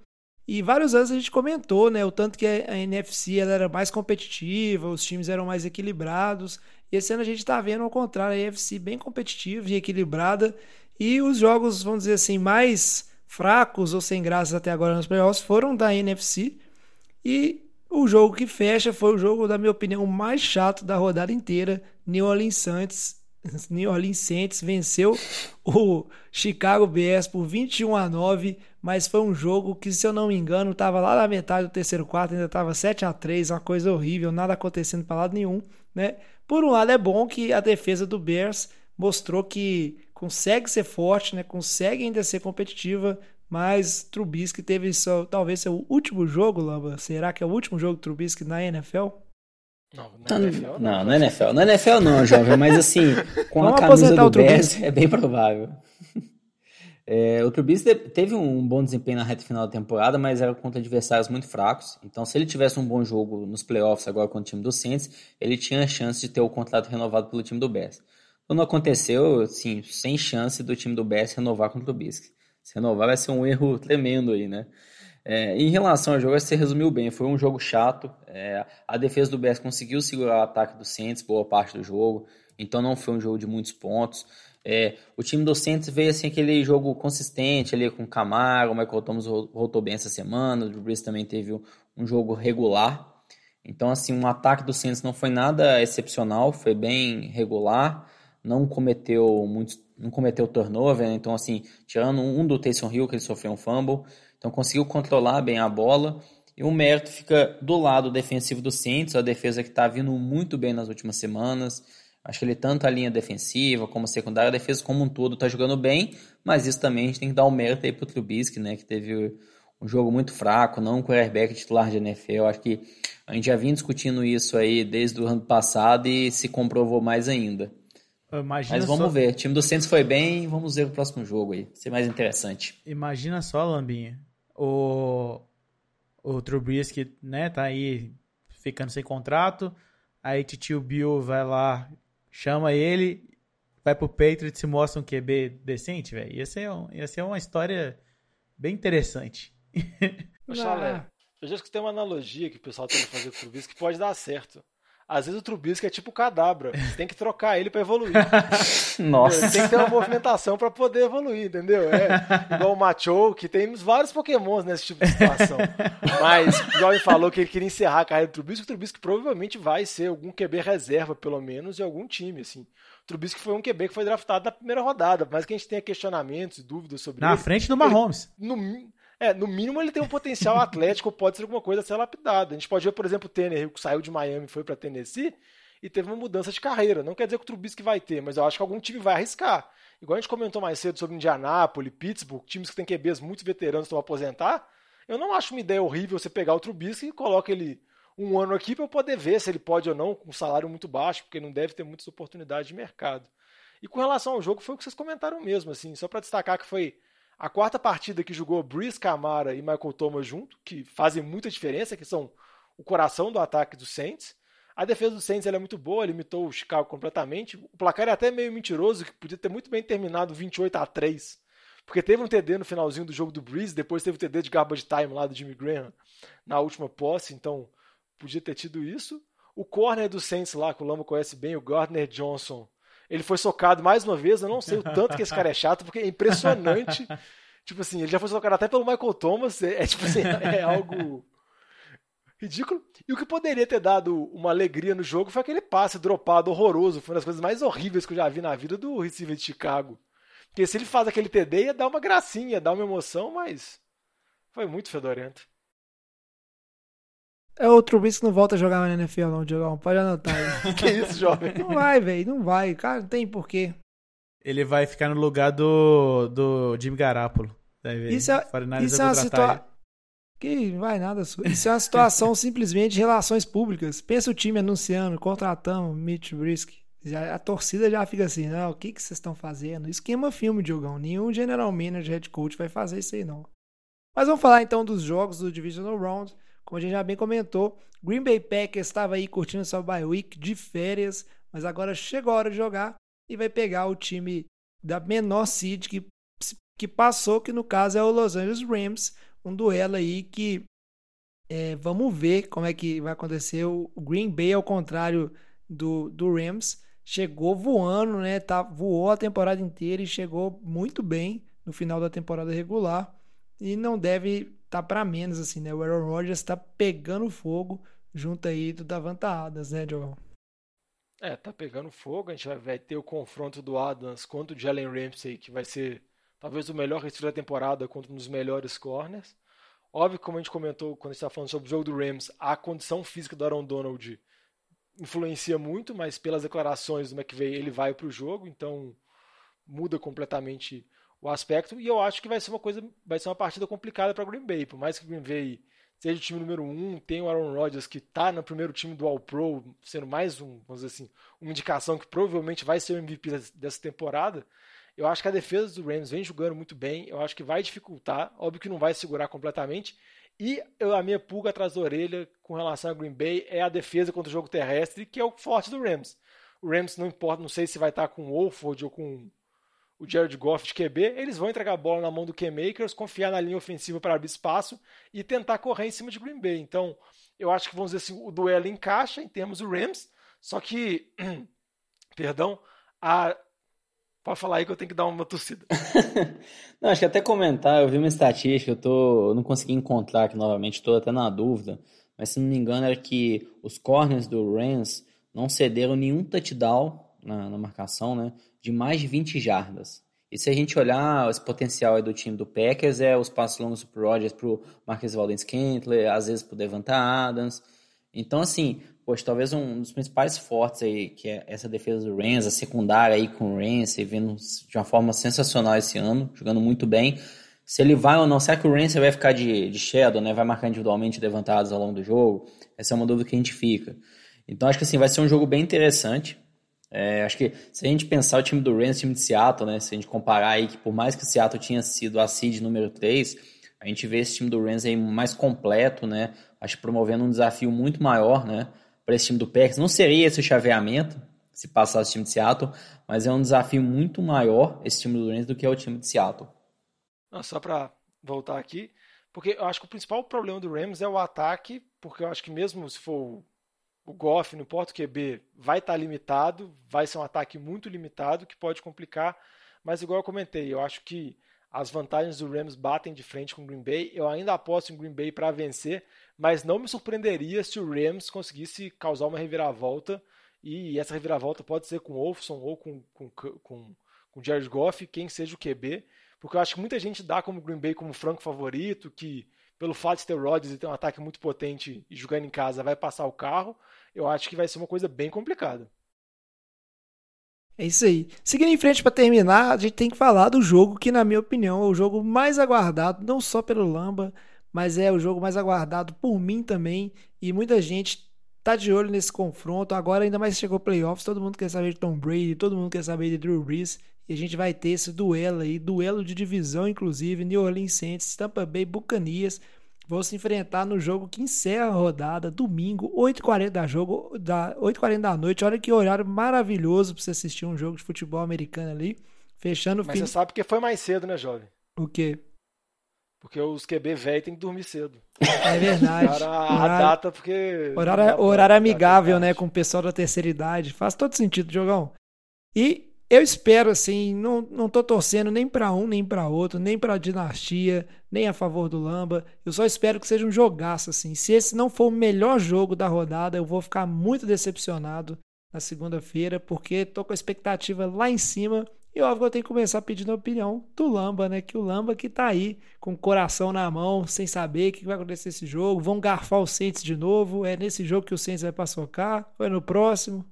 C: E vários anos a gente comentou, né? O tanto que a NFC ela era mais competitiva, os times eram mais equilibrados. E esse ano a gente tá vendo ao contrário, a NFC bem competitiva e equilibrada. E os jogos, vamos dizer assim, mais fracos ou sem graças até agora nos playoffs foram da NFC. E o jogo que fecha foi o jogo, da minha opinião, mais chato da rodada inteira. New Orleans Saints, New Orleans Saints venceu o Chicago Bears por 21 a 9, mas foi um jogo que, se eu não me engano, estava lá na metade do terceiro quarto, ainda estava 7 a 3, uma coisa horrível, nada acontecendo para lado nenhum, né? Por um lado é bom que a defesa do Bears mostrou que consegue ser forte, né? Consegue ainda ser competitiva, mas Trubisky teve seu, talvez seu último jogo, Lamba. Será que é o último jogo do Trubisky na NFL?
D: Não,
F: Não,
D: na NFL,
F: não, na NFL. Na NFL não, jovem, mas assim, com
C: Vamos
F: a camisa do Bears é bem provável. É, o Trubisky te- teve um bom desempenho na reta final da temporada, mas era contra adversários muito fracos. Então, se ele tivesse um bom jogo nos playoffs agora contra o time do Saints, ele tinha a chance de ter o contrato renovado pelo time do Bears. Quando aconteceu, assim, sem chance do time do Bears renovar com o Trubisky. Se renovar vai ser um erro tremendo aí, né? É, em relação ao jogo, você resumiu bem. Foi um jogo chato. É, a defesa do Bears conseguiu segurar o ataque do Saints boa parte do jogo. Então não foi um jogo de muitos pontos. É, o time do Saints veio assim aquele jogo consistente ali com o Camaro, o Michael Thomas vol- voltou bem essa semana, o Drew Brees também teve um- jogo regular. Então assim, um ataque do Saints não foi nada excepcional, foi bem regular, não cometeu muitos, não cometeu turnover, né? então assim, tirando um do Taysom Hill que ele sofreu um fumble, então conseguiu controlar bem a bola. E o mérito fica do lado defensivo do Saints, a defesa que está vindo muito bem nas últimas semanas. Acho que ele, tanto a linha defensiva como a secundária, a defesa como um todo está jogando bem, mas isso também a gente tem que dar o mérito aí pro Trubisky, né, que teve um jogo muito fraco, não um quarterback titular de NFL. Acho que a gente já vinha discutindo isso aí desde o ano passado e se comprovou mais ainda.
E: Imagina
F: Mas vamos
E: só,
F: ver, o time do Saints foi bem, vamos ver o próximo jogo aí, ser mais interessante.
E: Imagina só, Lambinha. O, o Trubisky, né, tá aí ficando sem contrato. Aí tio Bill vai lá, chama ele, vai pro Patriots e mostra um QB decente, velho. Ia, ser um, ia ser uma história bem interessante.
D: Ô, Chalé, eu já escutei uma analogia que o pessoal tenta fazer com o Trubisky que pode dar certo. Às vezes o Trubisky é tipo o cadabra. Você tem que trocar ele pra evoluir.
F: Nossa.
D: Ele tem que ter uma movimentação pra poder evoluir, entendeu? É igual o Macho, que tem vários pokémons nesse tipo de situação. Mas o Jovem falou que ele queria encerrar a carreira do Trubisky. O Trubisky provavelmente vai ser algum QB reserva, pelo menos, de algum time, assim. O Trubisky foi um QB que foi draftado na primeira rodada, mas que a gente tenha questionamentos e dúvidas sobre
E: Na
D: ele.
E: frente do Mahomes.
D: no, mi- é, no mínimo ele tem um potencial atlético, pode ser alguma coisa a ser lapidada. A gente pode ver, por exemplo, o Tannehill que saiu de Miami e foi para Tennessee e teve uma mudança de carreira. Não quer dizer que o Trubisky vai ter, mas eu acho que algum time vai arriscar. Igual a gente comentou mais cedo sobre Indianápolis, Pittsburgh, times que têm QBs muito veteranos que vão aposentar. Eu não acho uma ideia horrível você pegar o Trubisky e coloca ele um ano aqui para eu poder ver se ele pode ou não, com um salário muito baixo, porque não deve ter muitas oportunidades de mercado. E com relação ao jogo, foi o que vocês comentaram mesmo, assim, só para destacar que foi a quarta partida que jogou Breeze, Camara e Michael Thomas junto, que fazem muita diferença, que são o coração do ataque do Saints. A defesa do Saints é muito boa, limitou o Chicago completamente. O placar é até meio mentiroso, que podia ter muito bem terminado 28 a 3 porque teve um TD no finalzinho do jogo do Breeze, depois teve o TD de garbage time lá do Jimmy Graham na última posse, então podia ter tido isso. O corner do Saints lá, que o Lama conhece bem, o Gardner Johnson, ele foi socado mais uma vez. Eu não sei o tanto que esse cara é chato, porque é impressionante. tipo assim, ele já foi socado até pelo Michael Thomas. É, é, tipo assim, é algo ridículo. E o que poderia ter dado uma alegria no jogo foi aquele passe dropado horroroso. Foi uma das coisas mais horríveis que eu já vi na vida do receiver de Chicago. Porque se ele faz aquele TD, ia dar uma gracinha, ia dar uma emoção, mas foi muito fedorento.
C: É o Trubisky não volta a jogar na NFL, não, Diogão. Pode anotar aí.
D: Que isso, jovem?
C: Não vai, velho. Não vai. Cara, não tem porquê.
E: Ele vai ficar no lugar do, do Jimmy Garapolo.
C: Isso é,
E: 49ers
C: isso é uma situação. Que vai nada. Isso é uma situação simplesmente de relações públicas. Pensa o time anunciando, contratamos Mitch Trubisky. Já, a torcida já fica assim, não, o que, que vocês estão fazendo? Isso queima filme, Diogão. Nenhum general manager, head coach vai fazer isso aí, não. Mas vamos falar então dos jogos do Divisional Round. Como a gente já bem comentou, Green Bay Packers estava aí curtindo sua bye week de férias, mas agora chegou a hora de jogar e vai pegar o time da menor seed que, que passou, que no caso é o Los Angeles Rams, um duelo aí que é, vamos ver como é que vai acontecer. O Green Bay, ao contrário do, do Rams, chegou voando, né? Tá, voou a temporada inteira e chegou muito bem no final da temporada regular. E não deve tá para menos, assim, né? O Aaron Rodgers está pegando fogo junto aí do Davanta Adams, né, Diogão?
D: É, tá pegando fogo. A gente vai, ter o confronto do Adams contra o Jalen Ramsey, que vai ser talvez o melhor receiver da temporada contra um dos melhores corners. Óbvio, como a gente comentou quando a gente estava falando sobre o jogo do Rams, a condição física do Aaron Donald influencia muito, mas pelas declarações do McVay ele vai para o jogo, então muda completamente o aspecto. E eu acho que vai ser uma coisa, vai ser uma partida complicada para Green Bay, por mais que Green Bay seja o time número um, tem o Aaron Rodgers que está no primeiro time do All Pro, sendo mais um, vamos dizer assim, uma indicação que provavelmente vai ser o MVP dessa temporada. Eu acho que a defesa do Rams vem jogando muito bem. Eu acho que vai dificultar. Óbvio que não vai segurar completamente. E eu, a minha pulga atrás da orelha com relação a Green Bay é a defesa contra o jogo terrestre, que é o forte do Rams. O Rams não importa, não sei se vai estar com o Wolford ou com o Jared Goff de QB, eles vão entregar a bola na mão do K-Makers, confiar na linha ofensiva para abrir espaço e tentar correr em cima de Green Bay. Então, eu acho que vamos dizer assim, o duelo encaixa em termos do Rams, só que, perdão, a Pode falar aí que eu tenho que dar uma tossida.
F: não, acho que até comentar, eu vi uma estatística, eu, tô, eu não consegui encontrar aqui novamente, estou até na dúvida, mas se não me engano era que os corners do Rams não cederam nenhum touchdown na, na marcação, né, de mais de 20 jardas. E se a gente olhar esse potencial do time do Packers, é os passos longos pro Rodgers, pro Marcus Valdez Kentler, às vezes pro Devante Adams. Então, assim, poxa, talvez um dos principais fortes aí, que é essa defesa do Rams, a secundária aí com o Rams, vendo de uma forma sensacional esse ano, jogando muito bem. Se ele vai ou não, será que o Rams vai ficar de, de shadow, né? Vai marcar individualmente levantados ao longo do jogo? Essa é uma dúvida que a gente fica. Então acho que assim, vai ser um jogo bem interessante. É, acho que se a gente pensar o time do Rams, o time de Seattle, né? Se a gente comparar aí que por mais que o Seattle tinha sido a seed número 3, a gente vê esse time do Rams aí mais completo, né? Acho que promovendo um desafio muito maior, né? para esse time do Packers. Não seria esse o chaveamento, se passasse o time de Seattle, mas é um desafio muito maior esse time do Rams do que é o time de Seattle.
D: Não, só para voltar aqui, porque eu acho que o principal problema do Rams é o ataque, porque eu acho que mesmo se for o Goff no Porto QB, vai estar tá limitado, vai ser um ataque muito limitado que pode complicar, mas igual eu comentei, eu acho que as vantagens do Rams batem de frente com o Green Bay. Eu ainda aposto em Green Bay para vencer, mas não me surpreenderia se o Rams conseguisse causar uma reviravolta. E essa reviravolta pode ser com o Wolfson ou com, com, com, com Jared Goff, quem seja o QB. Porque eu acho que muita gente dá como Green Bay como franco favorito, que pelo fato de ter Rodgers e ter um ataque muito potente e jogando em casa vai passar o carro. Eu acho que vai ser uma coisa bem complicada.
C: É isso aí. Seguindo em frente para terminar, a gente tem que falar do jogo que, na minha opinião, é o jogo mais aguardado, não só pelo Lamba, mas é o jogo mais aguardado por mim também. E muita gente tá de olho nesse confronto. Agora, ainda mais chegou playoffs, todo mundo quer saber de Tom Brady, todo mundo quer saber de Drew Brees. E a gente vai ter esse duelo aí, duelo de divisão, inclusive, New Orleans Saints, Tampa Bay Buccaneers. Vão se enfrentar no jogo que encerra a rodada, domingo, 8h40 da, jogo, da, 8h40 da noite. Olha que horário maravilhoso para você assistir um jogo de futebol americano ali. Fechando o
D: Mas fim... você sabe que foi mais cedo, né, jovem?
C: O quê?
D: Porque os QB velho tem que dormir cedo.
C: É verdade.
D: a, horário, data, porque.
C: Horário, horário amigável, né? Com o pessoal da terceira idade. Faz todo sentido, Jogão. E eu espero, assim, não, não tô torcendo nem para um, nem para outro, nem pra dinastia, nem a favor do Lamba. Eu só espero que seja um jogaço, assim. Se esse não for o melhor jogo da rodada, eu vou ficar muito decepcionado na segunda-feira, porque tô com a expectativa lá em cima e óbvio que eu tenho que começar pedindo a opinião do Lamba, né? Que o Lamba que tá aí com o coração na mão, sem saber o que vai acontecer nesse jogo. Vão garfar o Saints de novo. É nesse jogo que o Saints vai paçocar? Ou é no próximo?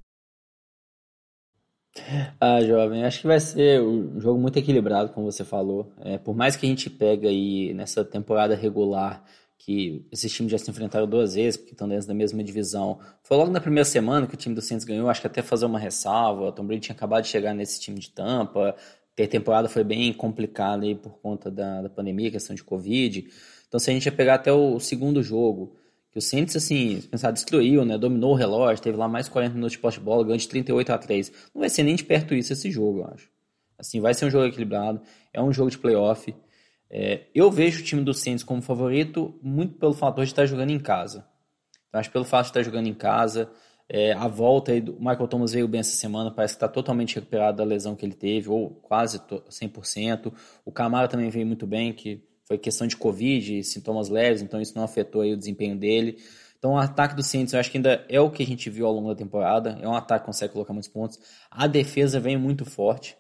F: Ah, jovem, acho que vai ser um jogo muito equilibrado, como você falou. É, por mais que a gente pegue aí nessa temporada regular que esses times já se enfrentaram duas vezes, porque estão dentro da mesma divisão. Foi logo na primeira semana que o time do Saints ganhou, acho que até fazer uma ressalva, o Tom Brady tinha acabado de chegar nesse time de Tampa, a temporada foi bem complicada aí por conta da, da pandemia, questão de Covid. Então, se a gente ia pegar até o, segundo jogo, que o Saints, assim, pensar, destruiu, né? Dominou o relógio, teve lá mais 40 minutos de poste de bola, ganhou de 38 a 3. Não vai ser nem de perto isso esse jogo, eu acho. Assim, vai ser um jogo equilibrado, é um jogo de playoff. É, eu vejo o time do Saints como favorito muito pelo fator de estar jogando em casa. Acho pelo fato de estar jogando em casa, é, a volta aí do Michael Thomas veio bem essa semana, parece que está totalmente recuperado da lesão que ele teve, ou quase 100%. O Camara também veio muito bem, que foi questão de Covid, sintomas leves, então isso não afetou aí o desempenho dele. Então o ataque do Saints eu acho que ainda é o que a gente viu ao longo da temporada, é um ataque que consegue colocar muitos pontos. A defesa vem muito forte,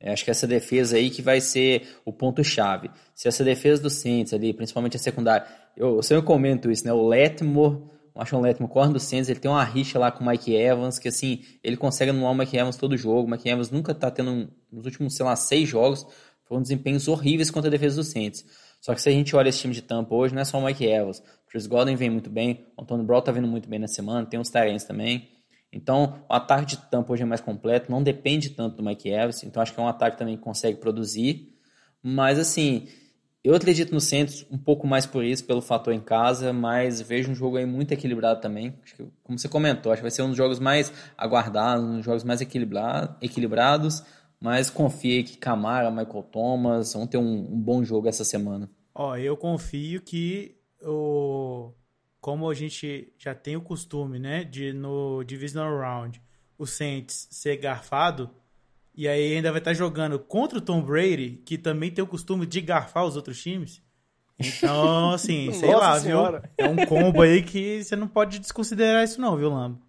F: eu acho que essa defesa aí que vai ser o ponto-chave. Se essa defesa do Saints ali, principalmente a secundária, eu, eu sempre comento isso, né? O Letmore o Ashon Letman corre do Saints, ele tem uma rixa lá com o Mike Evans, que assim, ele consegue anular o Mike Evans todo jogo. O Mike Evans nunca tá tendo, nos últimos, sei lá, seis jogos, foram desempenhos horríveis contra a defesa do Saints. Só que se a gente olha esse time de Tampa hoje, não é só o Mike Evans. Chris Godwin vem muito bem, o Antônio Brown tá vindo muito bem na semana, tem os Tyrants também. Então, o ataque de Tampa hoje é mais completo, não depende tanto do Mike Evans, então acho que é um ataque também que consegue produzir. Mas assim, eu acredito no Santos um pouco mais por isso, pelo fator em casa, mas vejo um jogo aí muito equilibrado também. Que, como você comentou, acho que vai ser um dos jogos mais aguardados, um dos jogos mais equilibrados, mas confiei que Camara, Michael Thomas vão ter um, um bom jogo essa semana.
E: Ó, eu confio que o como a gente já tem o costume, né, de no divisional round o Saints ser garfado, e aí ainda vai estar jogando contra o Tom Brady, que também tem o costume de garfar os outros times. Então, assim, sei lá, senhora. viu? É um combo aí que você não pode desconsiderar isso não, viu, Lambo?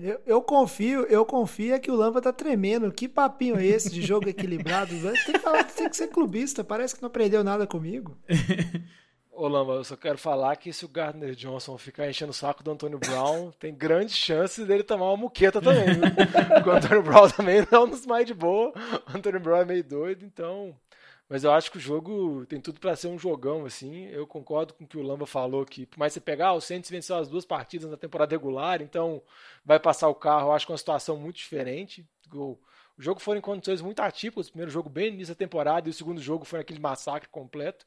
C: Eu, eu, confio, eu confio é que o Lamba tá tremendo. Que papinho é esse de jogo equilibrado? Tem que, falar, tem que ser clubista, parece que não aprendeu nada comigo.
D: Ô Lamba, eu só quero falar que se o Gardner Johnson ficar enchendo o saco do Antônio Brown, tem grande chance dele tomar uma muqueta também. Viu? o Antônio Brown também não nos mais de boa. O Antônio Brown é meio doido, então. Mas eu acho que o jogo tem tudo para ser um jogão, assim. Eu concordo com o que o Lamba falou, que por mais você pegar, ah, o Saints venceu as duas partidas na temporada regular, então vai passar o carro. Eu acho que é uma situação muito diferente. O jogo foi em condições muito atípicas. O primeiro jogo bem no início da temporada e o segundo jogo foi aquele massacre completo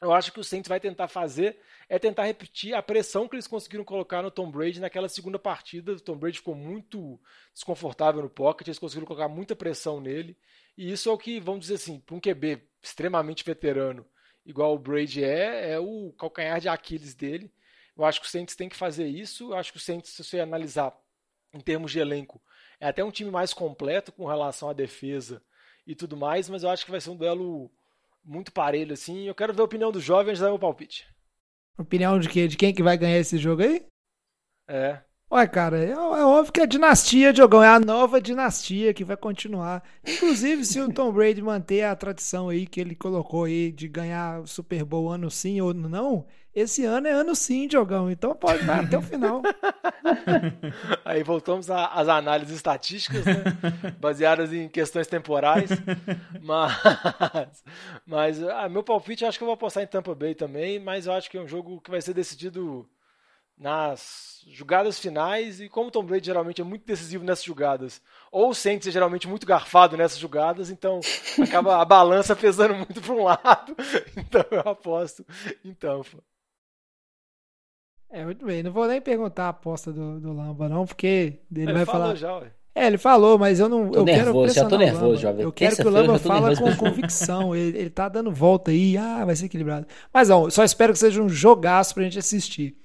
D: eu acho que o Saints vai tentar fazer é tentar repetir a pressão que eles conseguiram colocar no Tom Brady naquela segunda partida. O Tom Brady ficou muito desconfortável no pocket, eles conseguiram colocar muita pressão nele. E isso é o que, vamos dizer assim, para um QB extremamente veterano, igual o Brady é, é o calcanhar de Aquiles dele. Eu acho que o Saints tem que fazer isso. Eu acho que o Saints, se você analisar em termos de elenco, é até um time mais completo com relação à defesa e tudo mais, mas eu acho que vai ser um duelo muito parelho, assim. Eu quero ver a opinião dos jovens dar meu palpite.
C: Opinião de quê? De quem que vai ganhar esse jogo aí?
D: É.
C: Ué, cara, é, é, óbvio que a dinastia, Diogão, é a nova dinastia que vai continuar. Inclusive, se o Tom Brady manter a tradição aí que ele colocou aí de ganhar Super Bowl ano sim ou não, esse ano é ano sim, Diogão. Então pode dar até o final.
D: Aí voltamos às análises estatísticas, né? baseadas em questões temporais. Mas, mas ah, meu palpite, acho que eu vou apostar em Tampa Bay também, mas eu acho que é um jogo que vai ser decidido nas jogadas finais e como Tom Brady geralmente é muito decisivo nessas jogadas, ou o Saints é geralmente muito garfado nessas jogadas, então acaba a balança pesando muito para um lado, então eu aposto em Tampa.
C: É, muito bem, não vou nem perguntar a aposta do, do Lamba não, porque ele, ele vai falar...
D: já, ué.
C: É, ele falou, mas eu não.
F: Tô
C: eu
F: nervoso,
C: quero
F: já tô nervoso, jovem.
C: Eu quero que o Lamba fale com convicção. Ele, ele tá dando volta aí, ah, vai ser equilibrado. Mas não, só espero que seja um jogaço pra gente assistir.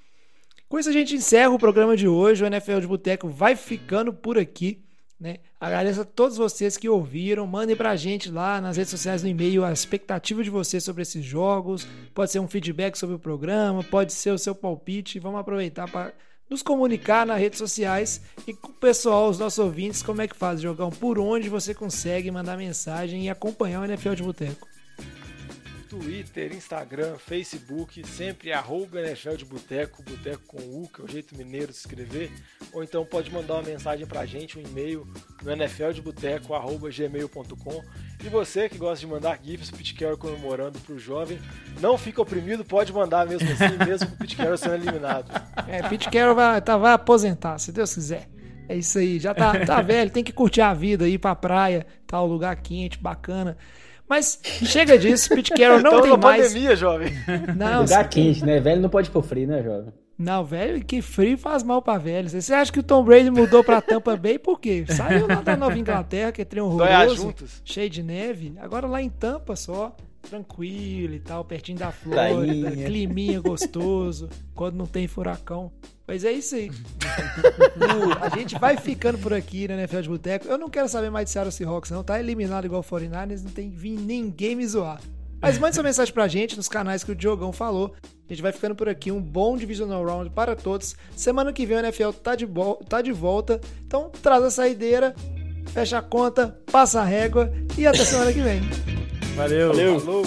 C: Com isso a gente encerra o programa de hoje. O NFL de Boteco vai ficando por aqui. Né? Agradeço a todos vocês que ouviram. Mandem pra gente lá nas redes sociais, no e-mail, a expectativa de vocês sobre esses jogos. Pode ser um feedback sobre o programa, pode ser o seu palpite. Vamos aproveitar para nos comunicar nas redes sociais e com o pessoal, os nossos ouvintes, como é que faz, Jogão? Por onde você consegue mandar mensagem e acompanhar o NFL de Boteco?
D: Twitter, Instagram, Facebook, sempre arroba NFL de Boteco, Boteco com U, que é o jeito mineiro de escrever, ou então pode mandar uma mensagem pra gente, um e-mail no nfldeboteco.gmail.com e você que gosta de mandar GIFs, Carroll comemorando pro jovem, não fica oprimido, pode mandar mesmo assim, mesmo com o Carroll sendo eliminado.
C: É, Carroll vai, tá, vai aposentar, se Deus quiser. É isso aí, já tá, tá velho, tem que curtir a vida, ir pra praia, tá um lugar quente, bacana. Mas chega disso, Pete Carroll não tem mais.
D: pandemia, jovem.
C: Não,
F: Lugar quente, né? Velho não pode ir pro frio, né, jovem?
C: Não, velho, que frio faz mal pra velhos. Você acha que o Tom Brady mudou pra Tampa Bay por quê? Saiu lá da Nova Inglaterra, que é trem horroroso, cheio de neve. Agora lá em Tampa só, tranquilo e tal, pertinho da Flórida,
F: Prainha.
C: climinha gostoso, quando não tem furacão. Mas é isso aí. A gente vai ficando por aqui na NFL de Boteco. Eu não quero saber mais de Seattle Seahawks, não. Tá eliminado igual o 49ers, não tem que vir ninguém me zoar. Mas mande sua mensagem pra gente nos canais que o Diogão falou. A gente vai ficando por aqui. Um bom Divisional Round para todos. Semana que vem o NFL tá de, tá de volta. Então traz a saideira, fecha a conta, passa a régua e até semana que vem.
E: Valeu.
D: Falou.